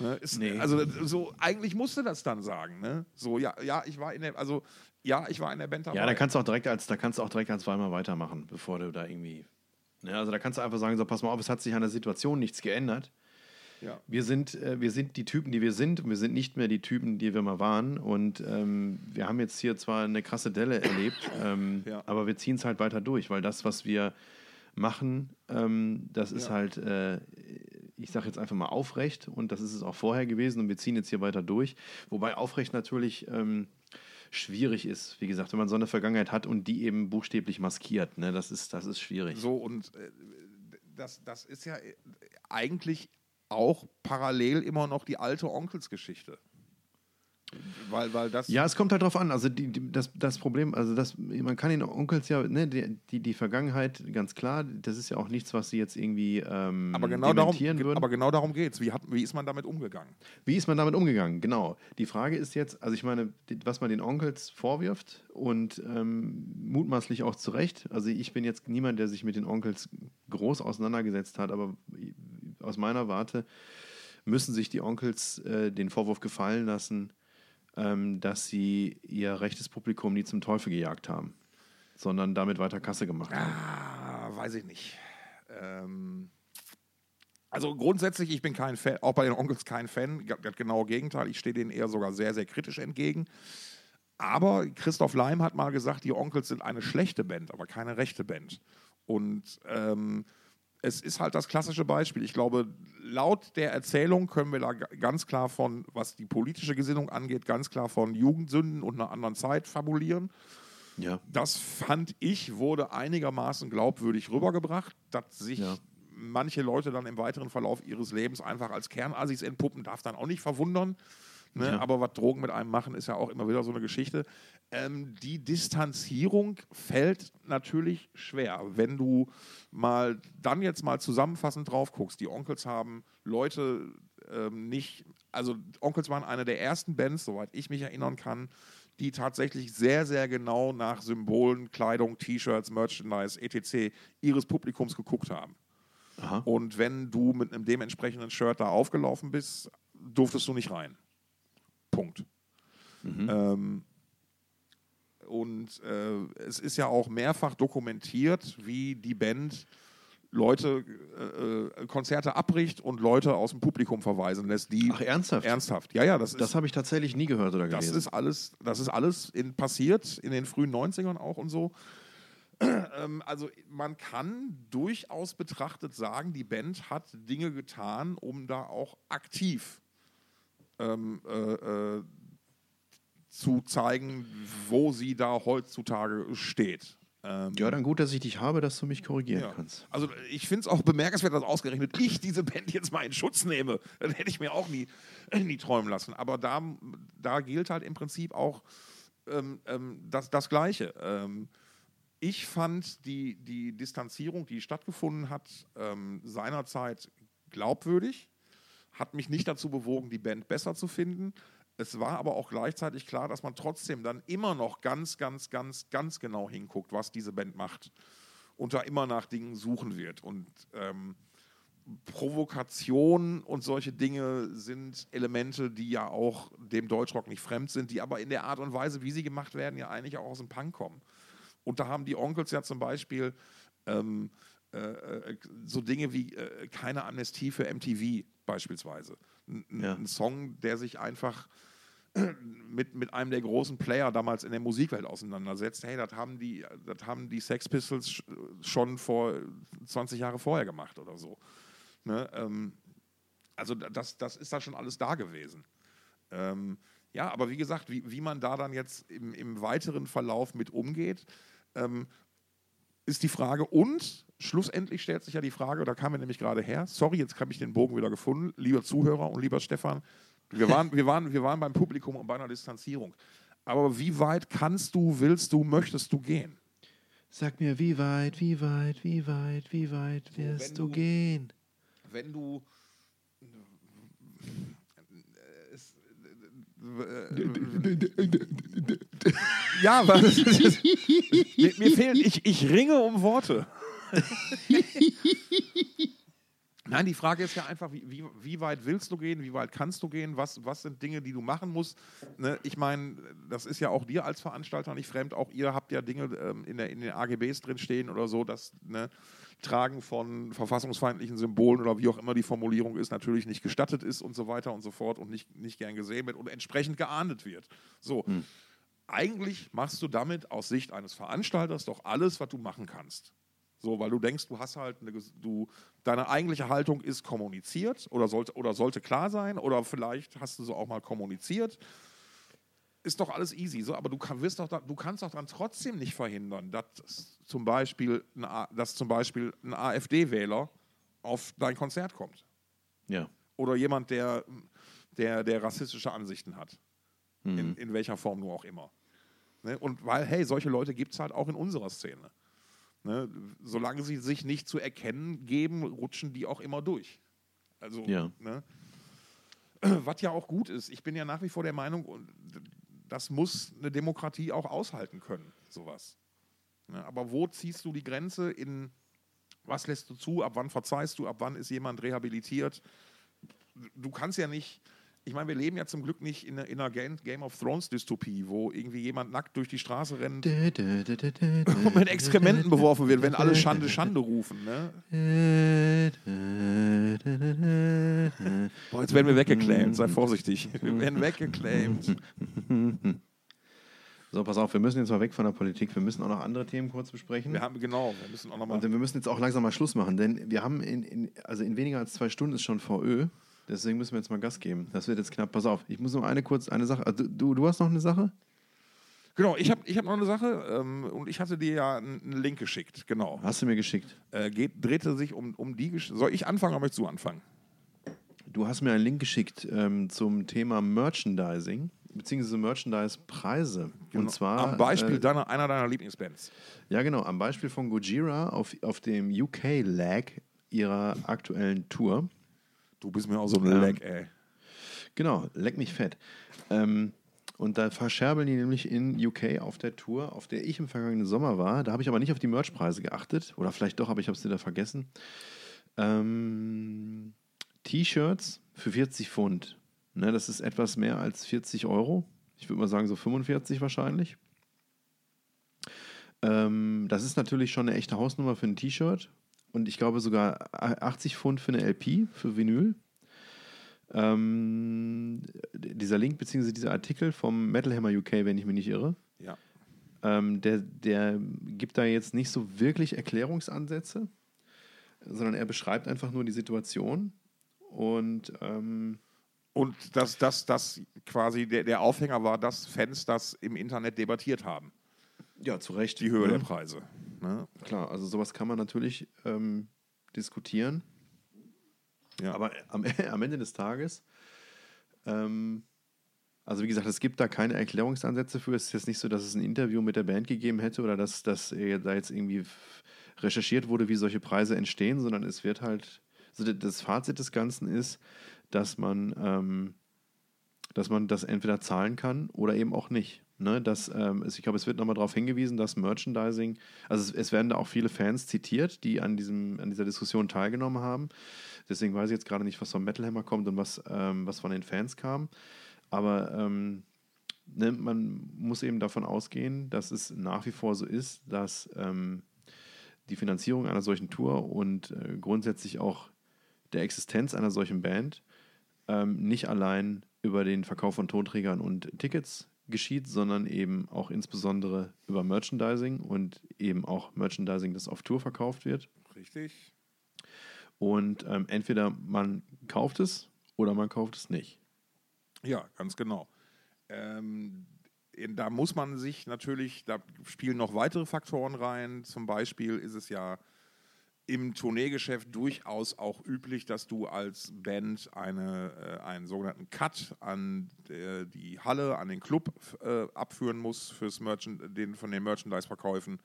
Ne, ist, Nee. Also so, eigentlich musst du das dann sagen, ne? So, ja, ja, ich war in der, also ja, ich war in der Band dabei. Ja, da kannst du auch direkt als, da kannst du auch direkt als Weimar weitermachen, bevor du da irgendwie. Ne, also da kannst du einfach sagen, so pass mal auf, es hat sich an der Situation nichts geändert. Ja. Wir sind, äh, wir sind die Typen, die wir sind, und wir sind nicht mehr die Typen, die wir mal waren. Und ähm, wir haben jetzt hier zwar eine krasse Delle erlebt, ähm, Ja. aber wir ziehen es halt weiter durch, weil das, was wir machen, ähm, das ist Ja. halt, äh, ich sage jetzt einfach mal aufrecht und das ist es auch vorher gewesen und wir ziehen jetzt hier weiter durch. Wobei aufrecht natürlich ähm, schwierig ist, wie gesagt, wenn man so eine Vergangenheit hat und die eben buchstäblich maskiert, ne, das ist, das ist schwierig. So, und äh, das, das ist ja äh, eigentlich auch parallel immer noch die alte Onkelsgeschichte. Weil, weil das. Ja, es kommt halt drauf an. Also die, die, das, das Problem, also das, man kann den Onkels ja, ne, die, die, die Vergangenheit, ganz klar, das ist ja auch nichts, was sie jetzt irgendwie ähm, aber genau darum, würden. aber genau darum geht es. Wie, hat- wie ist man damit umgegangen? Wie ist man damit umgegangen? Genau. Die Frage ist jetzt, also ich meine, was man den Onkels vorwirft und ähm, mutmaßlich auch zu Recht. Also ich bin jetzt niemand, der sich mit den Onkels groß auseinandergesetzt hat, aber aus meiner Warte müssen sich die Onkels äh, den Vorwurf gefallen lassen, ähm, dass sie ihr rechtes Publikum nie zum Teufel gejagt haben, sondern damit weiter Kasse gemacht haben. Ah, weiß ich nicht. Ähm, also grundsätzlich, ich bin kein Fan, auch bei den Onkels kein Fan. G- Das genaue Gegenteil. Ich stehe denen eher sogar sehr, sehr kritisch entgegen. Aber Christoph Leim hat mal gesagt, die Onkels sind eine schlechte Band, aber keine rechte Band. Und ähm, es ist halt das klassische Beispiel. Ich glaube, laut der Erzählung können wir da ganz klar von, was die politische Gesinnung angeht, ganz klar von Jugendsünden und einer anderen Zeit fabulieren. Ja. Das fand ich, wurde einigermaßen glaubwürdig rübergebracht, dass sich Ja. manche Leute dann im weiteren Verlauf ihres Lebens einfach als Kernassis entpuppen, darf dann auch nicht verwundern. Ne? Ja. Aber was Drogen mit einem machen, ist ja auch immer wieder so eine Geschichte. Ähm, die Distanzierung fällt natürlich schwer, wenn du mal dann jetzt mal zusammenfassend drauf guckst. Die Onkels haben Leute ähm, nicht, also Onkels waren eine der ersten Bands, soweit ich mich erinnern kann, die tatsächlich sehr, sehr genau nach Symbolen, Kleidung, T-Shirts, Merchandise, etc. ihres Publikums geguckt haben. Aha. Und wenn du mit einem dementsprechenden Shirt da aufgelaufen bist, durftest du nicht rein. Punkt. Ähm, und äh, es ist ja auch mehrfach dokumentiert, wie die Band Leute, äh, äh, Konzerte abbricht und Leute aus dem Publikum verweisen lässt, die Ach, ernsthaft? ernsthaft. Ja, ja, das ist Das habe ich tatsächlich nie gehört oder das gelesen. ist alles, das ist alles in, passiert in den frühen 90ern auch und so. Ähm, also man kann durchaus betrachtet sagen, die Band hat Dinge getan, um da auch aktiv ähm, äh, äh, zu zeigen, wo sie da heutzutage steht. Ähm, Ja, dann gut, dass ich dich habe, dass du mich korrigieren ja. kannst. Also ich finde es auch bemerkenswert, dass ausgerechnet ich diese Band jetzt mal in Schutz nehme. Das hätte ich mir auch nie, nie träumen lassen. Aber da, da gilt halt im Prinzip auch ähm, ähm, das, das Gleiche. Ähm, ich fand die, die Distanzierung, die stattgefunden hat, ähm, seinerzeit glaubwürdig, hat mich nicht dazu bewogen, die Band besser zu finden. Es war aber auch gleichzeitig klar, dass man trotzdem dann immer noch ganz, ganz, ganz, ganz genau hinguckt, was diese Band macht und da immer nach Dingen suchen wird. Und ähm, Provokation und solche Dinge sind Elemente, die ja auch dem Deutschrock nicht fremd sind, die aber in der Art und Weise, wie sie gemacht werden, ja eigentlich auch aus dem Punk kommen. Und da haben die Onkels ja zum Beispiel ähm, äh, äh, so Dinge wie äh, keine Amnestie für MTV beispielsweise. N Ja. Ein Song, der sich einfach mit, mit einem der großen Player damals in der Musikwelt auseinandersetzt. Hey, das haben die, das haben die Sex Pistols sch- schon vor 20 Jahre vorher gemacht oder so. Ne? Ähm, also da- das, das ist da schon alles da gewesen. Ähm, ja, aber wie gesagt, wie, wie man da dann jetzt im, im weiteren Verlauf mit umgeht, ähm, ist die Frage. Und schlussendlich stellt sich ja die Frage, da kam er nämlich gerade her, sorry, jetzt habe ich den Bogen wieder gefunden, lieber Zuhörer und lieber Stefan, wir waren, wir waren, wir waren beim Publikum und bei einer Distanzierung. Aber wie weit kannst du, willst du, möchtest du gehen? Sag mir, wie weit, wie weit, wie weit, wie weit wirst du du- gehen? Wenn du es- ja, was? mir, mir fehlen, ich, ich ringe um Worte. Nein, die Frage ist ja einfach, wie, wie, wie weit willst du gehen, wie weit kannst du gehen, was, was sind Dinge, die du machen musst. Ne? Ich meine, das ist ja auch dir als Veranstalter nicht fremd, auch ihr habt ja Dinge ähm, in, der, in den AGBs drin stehen oder so, dass ne, Tragen von verfassungsfeindlichen Symbolen oder wie auch immer die Formulierung ist, natürlich nicht gestattet ist und so weiter und so fort und nicht, nicht gern gesehen wird und entsprechend geahndet wird. So. Eigentlich machst du damit aus Sicht eines Veranstalters doch alles, was du machen kannst. So, weil du denkst, du hast halt eine, du, deine eigentliche Haltung ist kommuniziert oder sollte, oder sollte klar sein oder vielleicht hast du so auch mal kommuniziert. Ist doch alles easy, so, aber du, kann, wirst doch da, du kannst doch dann trotzdem nicht verhindern, dass zum Beispiel ein, dass zum Beispiel ein AfD-Wähler auf dein Konzert kommt. Ja. Oder jemand, der, der, der rassistische Ansichten hat. In, in welcher Form nur auch immer. Ne? Und weil, hey, solche Leute gibt es halt auch in unserer Szene. Ne? Solange sie sich nicht zu erkennen geben, rutschen die auch immer durch. Also, Ja. ne? was ja auch gut ist. Ich bin ja nach wie vor der Meinung, das muss eine Demokratie auch aushalten können, sowas. Ne? Aber wo ziehst du die Grenze in, was lässt du zu, ab wann verzeihst du, ab wann ist jemand rehabilitiert? Du kannst ja nicht, ich meine, wir leben ja zum Glück nicht in einer, in einer Game, of Thrones Dystopie, wo irgendwie jemand nackt durch die Straße rennt und mit Exkrementen beworfen wird, wenn alle Schande, Schande rufen. Ne? Boah, jetzt werden wir weggeclaimed, sei vorsichtig. Wir werden weggeclaimed. So, pass auf, wir müssen jetzt mal weg von der Politik. Wir müssen auch noch andere Themen kurz besprechen. Wir haben, genau, wir müssen auch nochmal. Und wir müssen jetzt auch langsam mal Schluss machen, denn wir haben in, in, also in weniger als zwei Stunden ist schon VÖ. Deswegen müssen wir jetzt mal Gas geben. Das wird jetzt knapp. Pass auf, ich muss noch eine kurz eine Sache. Also, du, du hast noch eine Sache? Genau, ich habe ich hab noch eine Sache ähm, und ich hatte dir ja einen, Link geschickt, genau. Hast du mir geschickt? Äh, geht, drehte sich um, um die Gesch Soll ich anfangen oder möchtest du anfangen? Du hast mir einen Link geschickt ähm, zum Thema Merchandising, beziehungsweise Merchandise-Preise. Und zwar. Genau. Am Beispiel Äh, deiner, einer deiner Lieblingsbands. ja, genau. Am Beispiel von Gojira auf, auf dem UK-Lag ihrer aktuellen Tour. Du bist mir auch so ein Ähm, Lag, ey. Genau, leck mich fett. Ähm, und da verscherbeln die nämlich in UK auf der Tour, auf der ich im vergangenen Sommer war. Da habe ich aber nicht auf die Merchpreise geachtet. Oder vielleicht doch, aber ich habe es wieder vergessen. Ähm, T-Shirts für 40 Pfund. Ne, das ist etwas mehr als 40 Euro. Ich würde mal sagen, so 45 wahrscheinlich. Ähm, das ist natürlich schon eine echte Hausnummer für ein T-Shirt. Und ich glaube sogar 80 Pfund für eine LP, für Vinyl. Ähm, dieser Link bzw. dieser Artikel vom Metal Hammer UK, wenn ich mich nicht irre, Ja. ähm, der, der gibt da jetzt nicht so wirklich Erklärungsansätze, sondern er beschreibt einfach nur die Situation und ähm, Und dass das, das quasi der, der Aufhänger war, dass Fans das im Internet debattiert haben, Ja, zu Recht. die Höhe ne? der Preise. Ne? Klar, also sowas kann man natürlich ähm, diskutieren. Ja. Aber am, am Ende des Tages, ähm, also wie gesagt, es gibt da keine Erklärungsansätze für. Es ist jetzt nicht so, dass es ein Interview mit der Band gegeben hätte oder dass, dass da jetzt irgendwie recherchiert wurde, wie solche Preise entstehen, sondern es wird halt, also das Fazit des Ganzen ist, dass man, ähm, dass man das entweder zahlen kann oder eben auch nicht. Ne, dass, ähm, ich glaube, es wird nochmal darauf hingewiesen, dass Merchandising, also es, es werden da auch viele Fans zitiert, die an, diesem, an dieser Diskussion teilgenommen haben. Deswegen weiß ich jetzt gerade nicht, was vom Metal Hammer kommt und was, ähm, was von den Fans kam. Aber ähm, ne, man muss eben davon ausgehen, dass es nach wie vor so ist, dass ähm, die Finanzierung einer solchen Tour und äh, grundsätzlich auch der Existenz einer solchen Band ähm, nicht allein über den Verkauf von Tonträgern und Tickets geschieht, sondern eben auch insbesondere über Merchandising und eben auch Merchandising, das auf Tour verkauft wird. Richtig. Und ähm, entweder man kauft es oder man kauft es nicht. Ja, ganz genau. Ähm, da muss man sich natürlich, da spielen noch weitere Faktoren rein. Zum Beispiel ist es ja im Tourneegeschäft durchaus auch üblich, dass du als Band eine, äh, einen sogenannten Cut an äh, die Halle, an den Club äh, abführen musst fürs Merchand den, von den Merchandise-Verkäufen.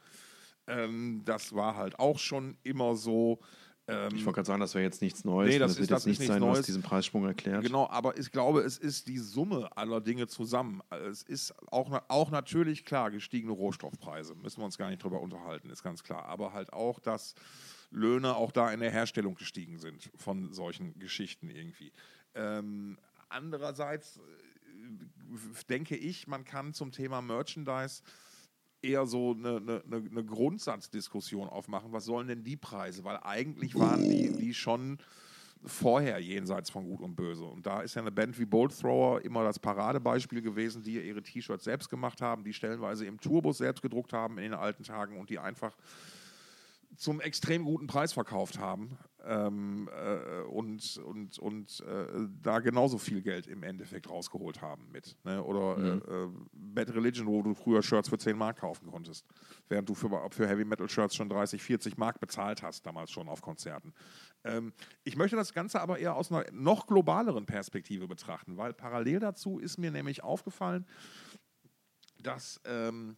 Ähm, das war halt auch schon immer so. Ähm, Ich wollte gerade sagen, das wäre jetzt nichts Neues. Nee, das das ist- wird das jetzt nichts sein, was Neues. diesen Preissprung erklärt. Genau, aber ich glaube, es ist die Summe aller Dinge zusammen. Es ist auch, auch natürlich klar gestiegene Rohstoffpreise, müssen wir uns gar nicht drüber unterhalten, ist ganz klar. Aber halt auch, dass Löhne auch da in der Herstellung gestiegen sind von solchen Geschichten irgendwie. Ähm, andererseits äh, denke ich, man kann zum Thema Merchandise eher so eine, eine, eine Grundsatzdiskussion aufmachen. Was sollen denn die Preise? Weil eigentlich waren die, die schon vorher jenseits von Gut und Böse. Und da ist ja eine Band wie Bolt Thrower immer das Paradebeispiel gewesen, die ihre T-Shirts selbst gemacht haben, die stellenweise im Tourbus selbst gedruckt haben in den alten Tagen und die einfach zum extrem guten Preis verkauft haben ähm, äh, und, und, und äh, da genauso viel Geld im Endeffekt rausgeholt haben mit. Ne? Oder äh, äh, Bad Religion, wo du früher Shirts für 10 Mark kaufen konntest, während du für, für Heavy Metal Shirts schon 30, 40 Mark bezahlt hast, damals schon auf Konzerten. Ähm, ich möchte das Ganze aber eher aus einer noch globaleren Perspektive betrachten, weil parallel dazu ist mir nämlich aufgefallen, dass ähm,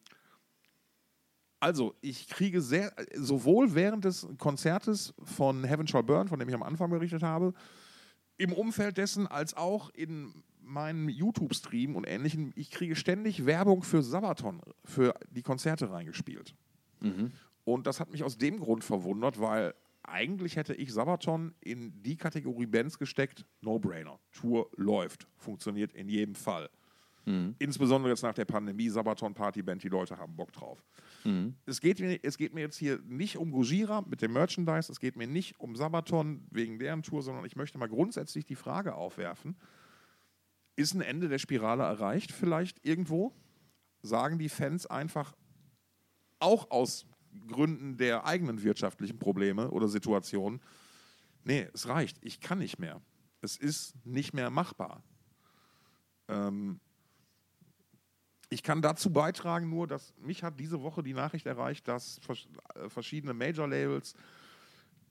also, ich kriege sehr, sowohl während des Konzertes von Heaven Shall Burn, von dem ich am Anfang berichtet habe, im Umfeld dessen als auch in meinem YouTube-Stream und ähnlichem, ich kriege ständig Werbung für Sabaton, für die Konzerte reingespielt. Und das hat mich aus dem Grund verwundert, weil eigentlich hätte ich Sabaton in die Kategorie Bands gesteckt, No-Brainer. Tour läuft, funktioniert in jedem Fall. Insbesondere jetzt nach der Pandemie, Sabaton Partyband, die Leute haben Bock drauf. Es, geht mir, es geht mir jetzt hier nicht um Gojira mit dem Merchandise, es geht mir nicht um Sabaton wegen deren Tour, sondern ich möchte mal grundsätzlich die Frage aufwerfen, ist ein Ende der Spirale erreicht vielleicht irgendwo? Sagen die Fans einfach auch aus Gründen der eigenen wirtschaftlichen Probleme oder Situationen, nee, es reicht, ich kann nicht mehr. Es ist nicht mehr machbar. Ähm, ich kann dazu beitragen nur, dass mich hat diese Woche die Nachricht erreicht, dass äh, verschiedene Major-Labels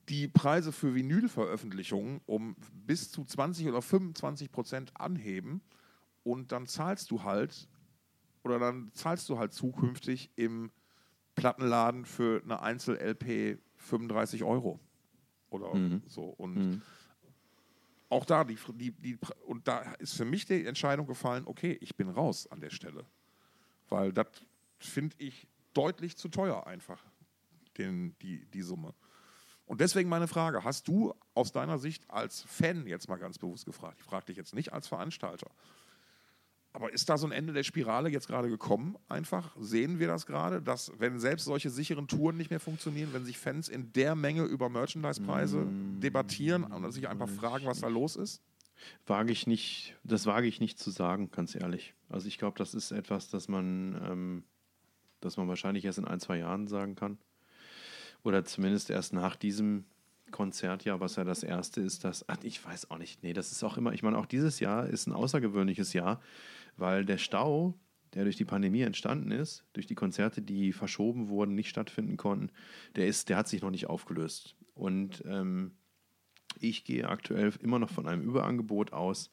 die Preise für Vinylveröffentlichungen um bis zu 20 oder 25 Prozent anheben und dann zahlst du halt oder dann zahlst du halt zukünftig im Plattenladen für eine Einzel-LP 35 Euro oder so. Und auch da die, die, die und da ist für mich die Entscheidung gefallen, okay, ich bin raus an der Stelle, weil das finde ich deutlich zu teuer einfach den, die, die Summe. Und deswegen meine Frage, hast du aus deiner Sicht als Fan jetzt mal ganz bewusst gefragt, ich frage dich jetzt nicht als Veranstalter, aber ist da so ein Ende der Spirale jetzt gerade gekommen? Einfach sehen wir das gerade, dass wenn selbst solche sicheren Touren nicht mehr funktionieren, wenn sich Fans in der Menge über Merchandise-Preise debattieren und sich einfach fragen, was da los ist? Wage ich nicht, das wage ich nicht zu sagen, ganz ehrlich. Also ich glaube, das ist etwas, das man, ähm, das man wahrscheinlich erst in ein, zwei Jahren sagen kann. Oder zumindest erst nach diesem Konzert ja, was ja das erste ist, das, ich weiß auch nicht, nee, das ist auch immer, ich meine, auch dieses Jahr ist ein außergewöhnliches Jahr, weil der Stau, der durch die Pandemie entstanden ist, durch die Konzerte, die verschoben wurden, nicht stattfinden konnten, der ist, der hat sich noch nicht aufgelöst. Und ähm, ich gehe aktuell immer noch von einem Überangebot aus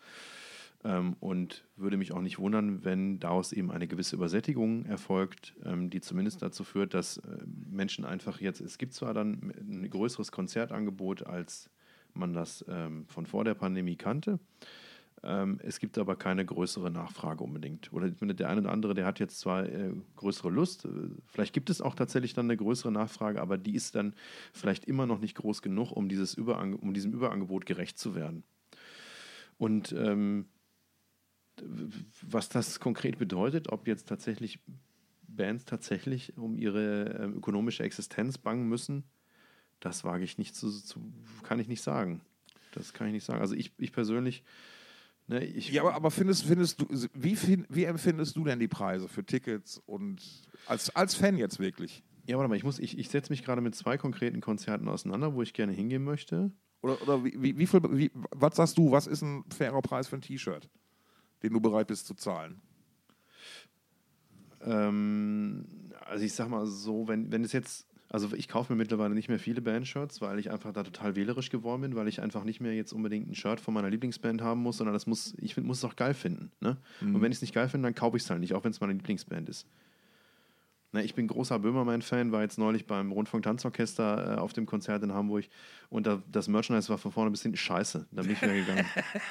ähm, und würde mich auch nicht wundern, wenn daraus eben eine gewisse Übersättigung erfolgt, ähm, die zumindest dazu führt, dass äh, Menschen einfach jetzt, es gibt zwar dann ein größeres Konzertangebot, als man das ähm, von vor der Pandemie kannte. Ähm, es gibt aber keine größere Nachfrage unbedingt. Oder der eine oder andere, der hat jetzt zwar äh, größere Lust, äh, vielleicht gibt es auch tatsächlich dann eine größere Nachfrage, aber die ist dann vielleicht immer noch nicht groß genug, um, dieses Überang um diesem Überangebot gerecht zu werden. Und ähm, was das konkret bedeutet, ob jetzt tatsächlich Bands tatsächlich um ihre äh, ökonomische Existenz bangen müssen, das wage ich nicht zu, zu, kann ich nicht sagen. Das kann ich nicht sagen. Also ich, ich persönlich, ne, Ja, aber, aber findest, findest du, wie, wie empfindest du denn die Preise für Tickets und als, als Fan jetzt wirklich? ja, warte mal, ich muss, ich, ich setze mich gerade mit zwei konkreten Konzerten auseinander, wo ich gerne hingehen möchte. Oder, oder wie, wie, wie viel, wie, was sagst du, was ist ein fairer Preis für ein T-Shirt, den du bereit bist zu zahlen? Ähm, also ich sag mal so, wenn, wenn es jetzt, also ich kaufe mir mittlerweile nicht mehr viele Bandshirts, weil ich einfach da total wählerisch geworden bin, weil ich einfach nicht mehr jetzt unbedingt ein Shirt von meiner Lieblingsband haben muss, sondern das muss, ich find, muss es auch geil finden. Ne? Und wenn ich es nicht geil finde, dann kaufe ich es halt nicht, auch wenn es meine Lieblingsband ist. Ne, ich bin großer Böhmermann-Fan, war jetzt neulich beim Rundfunk-Tanzorchester äh, auf dem Konzert in Hamburg und da, das Merchandise war von vorne bis hinten scheiße. Da bin ich wieder gegangen.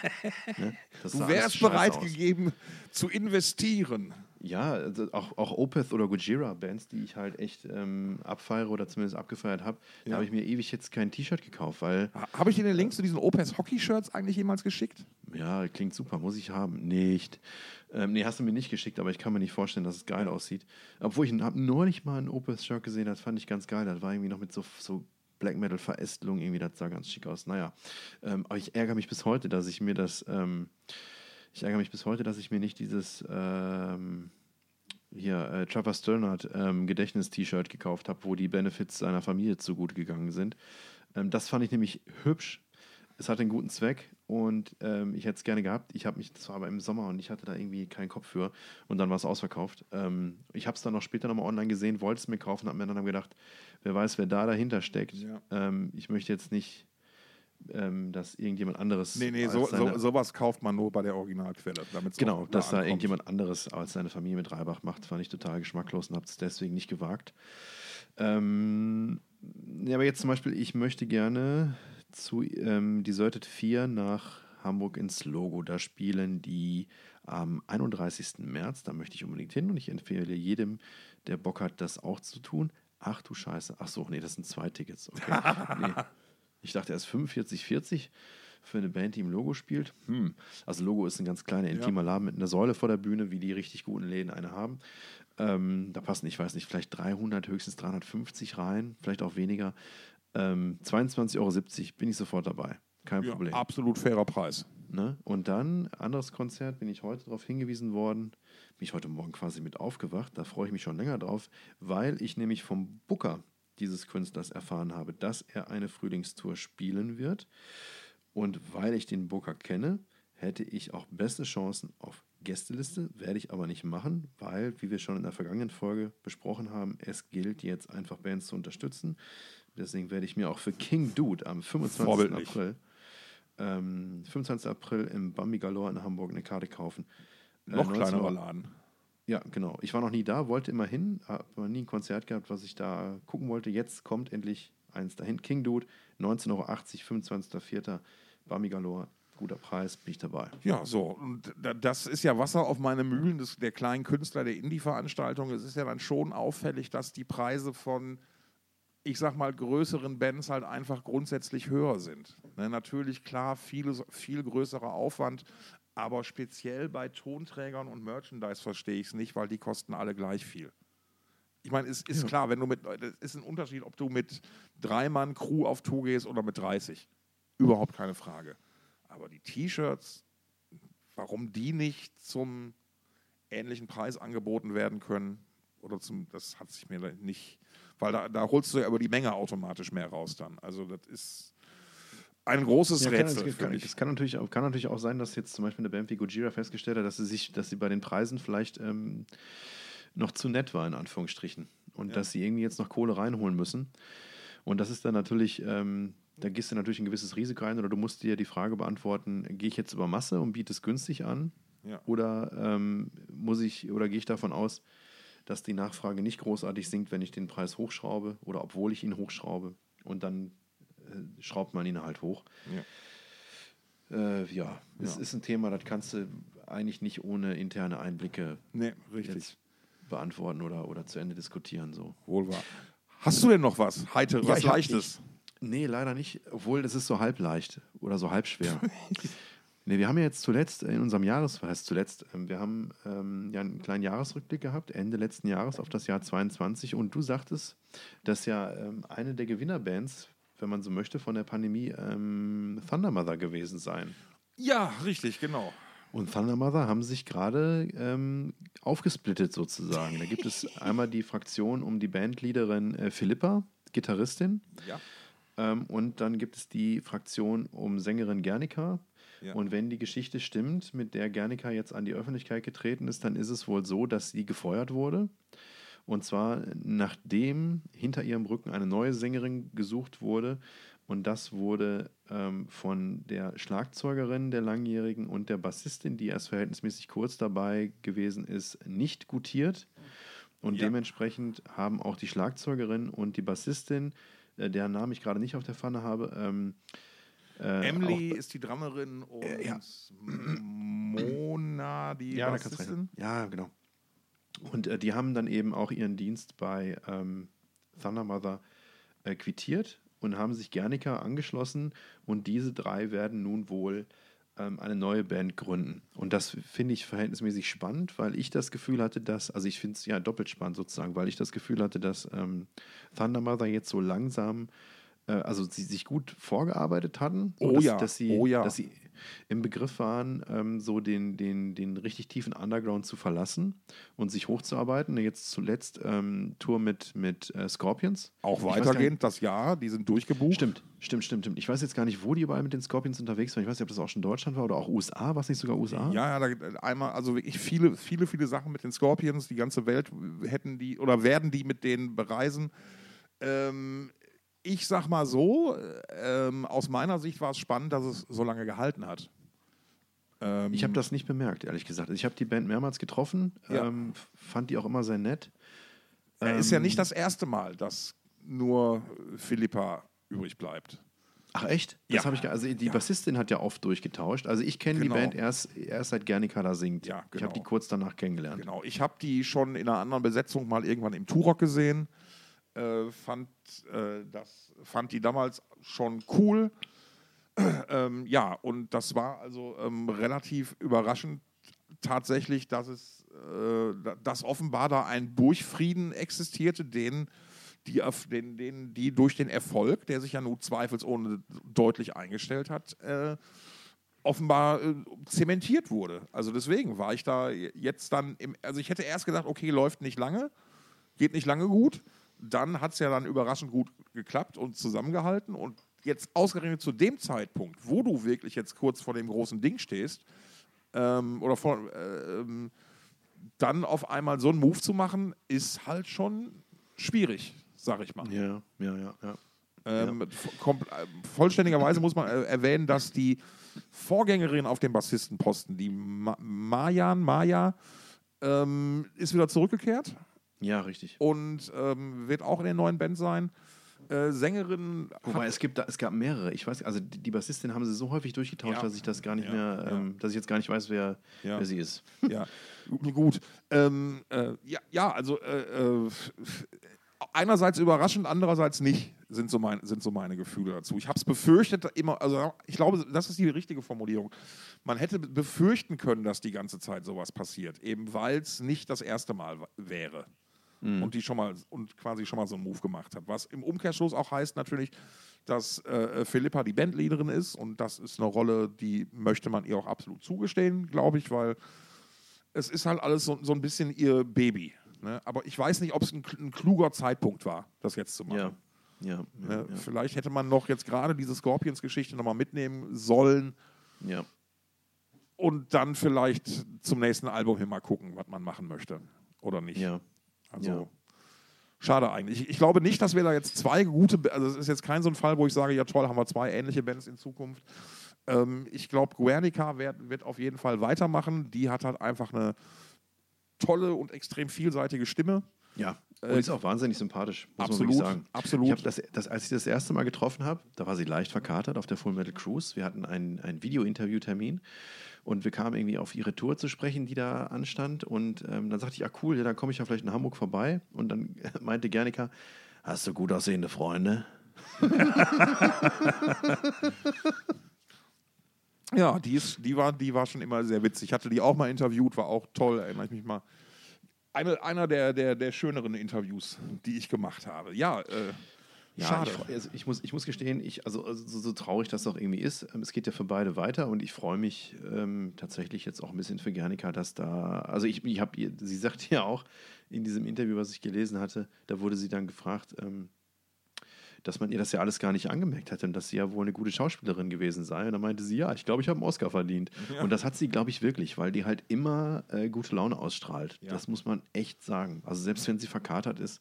ne? Du wärst bereit aus. gegeben zu investieren. Ja, also auch, auch Opeth oder Gojira, Bands, die ich halt echt ähm, abfeiere oder zumindest abgefeiert habe, da Ja. habe ich mir ewig jetzt kein T-Shirt gekauft, weil, Ha- Habe ich dir den Link zu diesen Opus Hockey-Shirts eigentlich jemals geschickt? ja, klingt super, muss ich haben. Nicht. Ähm, nee, hast du mir nicht geschickt, aber ich kann mir nicht vorstellen, dass es geil aussieht. Obwohl ich habe neulich mal ein Opeth-Shirt gesehen, das fand ich ganz geil. Das war irgendwie noch mit so, so Black Metal-Verästelung, irgendwie, das sah ganz schick aus. Naja, ähm, aber ich ärgere mich bis heute, dass ich mir das, ähm, ich ärgere mich bis heute, dass ich mir nicht dieses, ähm, hier äh, Trevor Sternhardt ähm, Gedächtnis-T-Shirt gekauft habe, wo die Benefits seiner Familie zugute gegangen sind. Ähm, das fand ich nämlich hübsch. Es hatte einen guten Zweck und ähm, ich hätte es gerne gehabt. Ich habe mich, das war aber im Sommer und ich hatte da irgendwie keinen Kopf für und dann war es ausverkauft. Ähm, ich habe es dann noch später nochmal online gesehen, wollte es mir kaufen, habe mir dann gedacht, wer weiß, wer da dahinter steckt. Ja. Ähm, ich möchte jetzt nicht, ähm, dass irgendjemand anderes. Nee, nee, so, so, seine- sowas kauft man nur bei der Originalquelle. Genau, dass da ankommt. irgendjemand anderes als seine Familie mit Reibach macht, fand ich total geschmacklos und habe es deswegen nicht gewagt. Ähm, ja, aber jetzt zum Beispiel, ich möchte gerne zu ähm, Deserted 4 nach Hamburg ins Logo. Da spielen die am 31. März, da möchte ich unbedingt hin und ich empfehle jedem, der Bock hat, das auch zu tun. Ach du Scheiße. Ach so, nee, das sind zwei Tickets. Okay. nee. Ich dachte erst 45, 40 für eine Band, die im Logo spielt. Hm. Also Logo ist ein ganz kleiner, intimer Laden mit einer Säule vor der Bühne, wie die richtig guten Läden eine haben. Ähm, da passen, ich weiß nicht, vielleicht 300, höchstens 350 rein, vielleicht auch weniger. Ähm, 22,70 Euro bin ich sofort dabei. Kein Ja, Problem. absolut fairer Preis. Ne? Und dann, anderes Konzert, bin ich heute darauf hingewiesen worden, bin ich heute Morgen quasi mit aufgewacht, da freue ich mich schon länger drauf, weil ich nämlich vom Booker dieses Künstlers erfahren habe, dass er eine Frühlingstour spielen wird. Und weil ich den Booker kenne, hätte ich auch beste Chancen auf Gästeliste, werde ich aber nicht machen, weil, wie wir schon in der vergangenen Folge besprochen haben, es gilt jetzt einfach Bands zu unterstützen. Deswegen werde ich mir auch für King Dude am 25. Vorbildlich. April ähm, 25. April im Bambi Galore in Hamburg eine Karte kaufen. Äh, Noch 19 kleinerer. Laden. Ja, genau. Ich war noch nie da, wollte immer hin, habe nie ein Konzert gehabt, was ich da gucken wollte. Jetzt kommt endlich eins dahin. King Dude, 19,80 Euro, 25.04. Bambi Galore, guter Preis, bin ich dabei. Ja, so. Und da- das ist ja Wasser auf meine Mühlen des, der kleinen Künstler der Indie-Veranstaltung. Es ist ja dann schon auffällig, dass die Preise von, ich sag mal, größeren Bands halt einfach grundsätzlich höher sind. Ne, natürlich, klar, viele, viel größerer Aufwand, aber speziell bei Tonträgern und Merchandise verstehe ich es nicht, weil die kosten alle gleich viel. Ich meine, es ist klar, wenn du mit, es ist ein Unterschied, ob du mit drei Mann Crew auf Tour gehst oder mit 30. Überhaupt keine Frage. Aber die T-Shirts, warum die nicht zum ähnlichen Preis angeboten werden können, oder zum, das hat sich mir nicht, weil da, da holst du ja über die Menge automatisch mehr raus dann. Also das ist, ein großes Ja, kann, Rätsel es, für kann, mich. es kann, natürlich, auch- kann natürlich auch sein, dass jetzt zum Beispiel eine Band wie Gojira festgestellt hat, dass sie sich, dass sie bei den Preisen vielleicht ähm, noch zu nett war, in Anführungsstrichen. Und dass sie irgendwie jetzt noch Kohle reinholen müssen. Und das ist dann natürlich, ähm, da gehst du natürlich ein gewisses Risiko ein oder du musst dir die Frage beantworten, gehe ich jetzt über Masse und biete es günstig an? Ja. Oder ähm, muss ich oder gehe ich davon aus, dass die Nachfrage nicht großartig sinkt, wenn ich den Preis hochschraube oder obwohl ich ihn hochschraube und dann äh, schraubt man ihn halt hoch. Äh, ja, es Ja. ist ein Thema, das kannst du eigentlich nicht ohne interne Einblicke Nee, richtig. beantworten oder, oder zu Ende diskutieren. So. Wohl wahr. Hast du denn noch was? Heiteres, Ja, was ich Leichtes? Nee, leider nicht, obwohl das ist so halb leicht oder so halb schwer. nee, wir haben ja jetzt zuletzt in unserem Jahres, was heißt zuletzt, ähm, wir haben ähm, ja einen kleinen Jahresrückblick gehabt, Ende letzten Jahres auf das Jahr 22 und du sagtest, dass ja ähm, eine der Gewinnerbands, wenn man so möchte, von der Pandemie ähm, Thunder Mother gewesen sein. Ja, richtig, genau. Und Thunder Mother haben sich gerade ähm, aufgesplittet sozusagen. Da gibt es einmal die Fraktion um die Bandleaderin äh, Philippa, Gitarristin. Ja. Ähm, und dann gibt es die Fraktion um Sängerin Gernika. Ja. Und wenn die Geschichte stimmt, mit der Gernika jetzt an die Öffentlichkeit getreten ist, dann ist es wohl so, dass sie gefeuert wurde. Und zwar nachdem hinter ihrem Rücken eine neue Sängerin gesucht wurde. Und das wurde ähm, von der Schlagzeugerin der Langjährigen und der Bassistin, die erst verhältnismäßig kurz dabei gewesen ist, nicht gutiert. Und Ja. dementsprechend haben auch die Schlagzeugerin und die Bassistin, äh, deren Namen ich gerade nicht auf der Pfanne habe, ähm, äh, Emily auch- ist die Drummerin und ja. Mona die ja, Bassistin. Ja, genau. Und äh, die haben dann eben auch ihren Dienst bei ähm, Thunder Mother äh, quittiert und haben sich Gernika angeschlossen und diese drei werden nun wohl ähm, eine neue Band gründen. Und das finde ich verhältnismäßig spannend, weil ich das Gefühl hatte, dass, also ich finde es ja doppelt spannend sozusagen, weil ich das Gefühl hatte, dass ähm, Thunder Mother jetzt so langsam, äh, also sie sich gut vorgearbeitet hatten. Oh dass, ja, dass sie, oh ja. dass sie im Begriff waren, ähm, so den, den, den richtig tiefen Underground zu verlassen und sich hochzuarbeiten. Jetzt zuletzt ähm, Tour mit, mit äh, Scorpions. Auch weitergehend, das Jahr, die sind durchgebucht. Stimmt, stimmt, stimmt, stimmt. Ich weiß jetzt gar nicht, wo die überall mit den Scorpions unterwegs waren. Ich weiß nicht, ob das auch schon Deutschland war oder auch USA. War es nicht sogar USA? Ja, ja, da gibt einmal, also wirklich viele, viele, viele Sachen mit den Scorpions. Die ganze Welt hätten die oder werden die mit denen bereisen. Ähm, ich sag mal so, ähm, aus meiner Sicht war es spannend, dass es so lange gehalten hat. Ähm, Ich habe das nicht bemerkt, ehrlich gesagt. Also Ich habe die Band mehrmals getroffen, Ja. ähm, fand die auch immer sehr nett. äh, ist ja ähm, nicht das erste Mal, dass nur Philippa übrig bleibt. Ach echt? Das Ja. habe ich. Also die Bassistin hat ja oft durchgetauscht. Also ich kenne Genau. die Band erst, erst seit Gernika da singt. Ja, Ich genau. habe die kurz danach kennengelernt. Genau, ich habe die schon in einer anderen Besetzung mal irgendwann im Turok gesehen. Äh, fand, äh, das, fand die damals schon cool. ähm, ja, und das war also ähm, relativ überraschend tatsächlich, dass es, äh, da- dass offenbar da ein Durchfrieden existierte, den die, den, den, die durch den Erfolg, der sich ja nun zweifelsohne deutlich eingestellt hat, äh, offenbar äh, zementiert wurde. Also deswegen war ich da jetzt dann, im, also ich hätte erst gedacht, okay, läuft nicht lange, geht nicht lange gut. Dann hat es ja dann überraschend gut geklappt und zusammengehalten. Und jetzt ausgerechnet zu dem Zeitpunkt, wo du wirklich jetzt kurz vor dem großen Ding stehst, ähm, oder vor, ähm, dann auf einmal so einen Move zu machen, ist halt schon schwierig, sag ich mal. Ja, ja, ja, ja. Ähm, kom- äh, vollständigerweise muss man äh, erwähnen, dass die Vorgängerin auf dem Bassistenposten, die Ma Mayan, Maya, ähm, ist wieder zurückgekehrt Ja, richtig. und ähm, wird auch in der neuen Band sein. Äh, Sängerin Wobei es gibt da, es gab mehrere. Ich weiß, also die, die Bassistin haben sie so häufig durchgetauscht, Ja. dass ich das gar nicht Ja, mehr, ähm, dass ich jetzt gar nicht weiß, wer, Ja. wer sie ist. ja, gut. Ähm, äh, ja, also äh, äh, einerseits überraschend, andererseits nicht, sind so, mein, sind so meine Gefühle dazu. Ich habe es befürchtet, immer, also ich glaube, das ist die richtige Formulierung. Man hätte befürchten können, dass die ganze Zeit sowas passiert, eben weil es nicht das erste Mal wa- wäre. Und die schon mal und quasi schon mal so einen Move gemacht hat. Was im Umkehrschluss auch heißt natürlich, dass äh, Philippa die Bandleaderin ist und das ist eine Rolle, die möchte man ihr auch absolut zugestehen, glaube ich, weil es ist halt alles so, so ein bisschen ihr Baby. Ne? Aber ich weiß nicht, ob es ein, ein kluger Zeitpunkt war, das jetzt zu machen. Ja. Ja, ja, Ne? Vielleicht hätte man noch jetzt gerade diese Scorpions-Geschichte nochmal mitnehmen sollen ja. und dann vielleicht zum nächsten Album hin mal gucken, was man machen möchte. Oder nicht. ja. Also Ja. schade eigentlich. Ich, ich glaube nicht, dass wir da jetzt zwei gute, also es ist jetzt kein so ein Fall, wo ich sage, ja toll, haben wir zwei ähnliche Bands in Zukunft. Ähm, ich glaube, Guernica wird, wird auf jeden Fall weitermachen. Die hat halt einfach eine tolle und extrem vielseitige Stimme. Ja, und Äh, ist auch wahnsinnig sympathisch, muss absolut, man wirklich sagen. absolut. Ich das, das, als ich das erste Mal getroffen habe, da war sie leicht verkatert auf der Full Metal Cruise. Wir hatten einen, einen Video-Interview-Termin und wir kamen irgendwie auf ihre Tour zu sprechen, die da anstand. Und ähm, dann sagte ich, ja cool, ja, dann komme ich ja vielleicht in Hamburg vorbei. Und dann meinte Gernika, hast du gut aussehende Freunde? Ja, die, ist, die, war, die war schon immer sehr witzig. Ich hatte die auch mal interviewt, war auch toll, erinnere ich mich mal. Eine, einer der, der, der schöneren Interviews, die ich gemacht habe. Ja, äh, Ja, schade. Ich, also ich, muss, ich muss gestehen, ich, also, also so, so traurig das auch irgendwie ist, ähm, es geht ja für beide weiter und ich freue mich ähm, tatsächlich jetzt auch ein bisschen für Gernika, dass da, also ich, ich habe, ihr- sie sagte ja auch in diesem Interview, was ich gelesen hatte, da wurde sie dann gefragt, ähm, dass man ihr das ja alles gar nicht angemerkt hatte und dass sie ja wohl eine gute Schauspielerin gewesen sei. Und dann meinte sie, ja, ich glaube, ich habe einen Oscar verdient. Und das hat sie, glaube ich, wirklich, weil die halt immer äh, gute Laune ausstrahlt. Ja. Das muss man echt sagen. Also selbst wenn sie verkatert ist,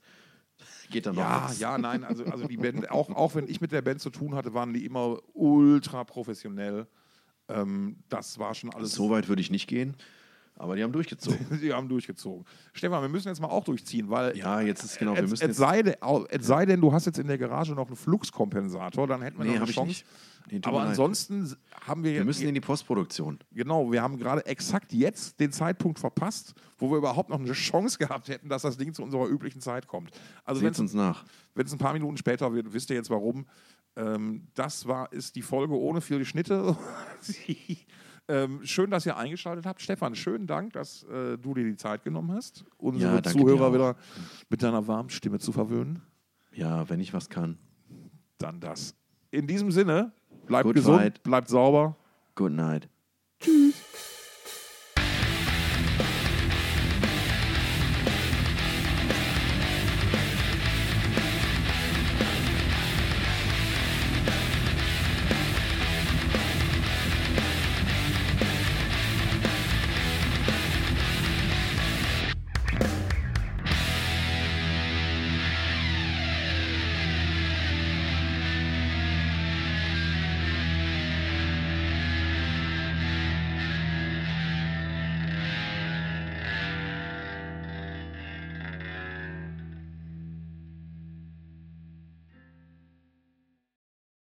geht da noch Ja, was. ja, nein, also, also die Band, auch, auch wenn ich mit der Band zu tun hatte, waren die immer ultra professionell. Ähm, das war schon alles. So weit würde ich nicht gehen, aber die haben durchgezogen. Sie haben durchgezogen. Stefan, wir müssen jetzt mal auch durchziehen, weil. Ja, jetzt ist genau, wir müssen es, jetzt. sei denn, es sei denn, du hast jetzt in der Garage noch einen Fluxkompensator, dann hätten wir Nee, noch eine Chance. Nee, Aber ansonsten haben wir, Wir müssen in die Postproduktion. genau, wir haben gerade exakt jetzt den Zeitpunkt verpasst, wo wir überhaupt noch eine Chance gehabt hätten, dass das Ding zu unserer üblichen Zeit kommt. Also wenn Seht uns nach. wenn es ein paar Minuten später wird, wisst ihr jetzt warum. Ähm, das war, ist die Folge ohne viele Schnitte. Ähm, schön, dass ihr eingeschaltet habt. Stefan, schönen Dank, dass äh, du dir die Zeit genommen hast, unsere Ja, Zuhörer wieder mit deiner warmen Stimme zu verwöhnen. Ja, wenn ich was kann. Dann das. In diesem Sinne, bleibt Good gesund, fight. bleibt sauber. Good night. Tschüss.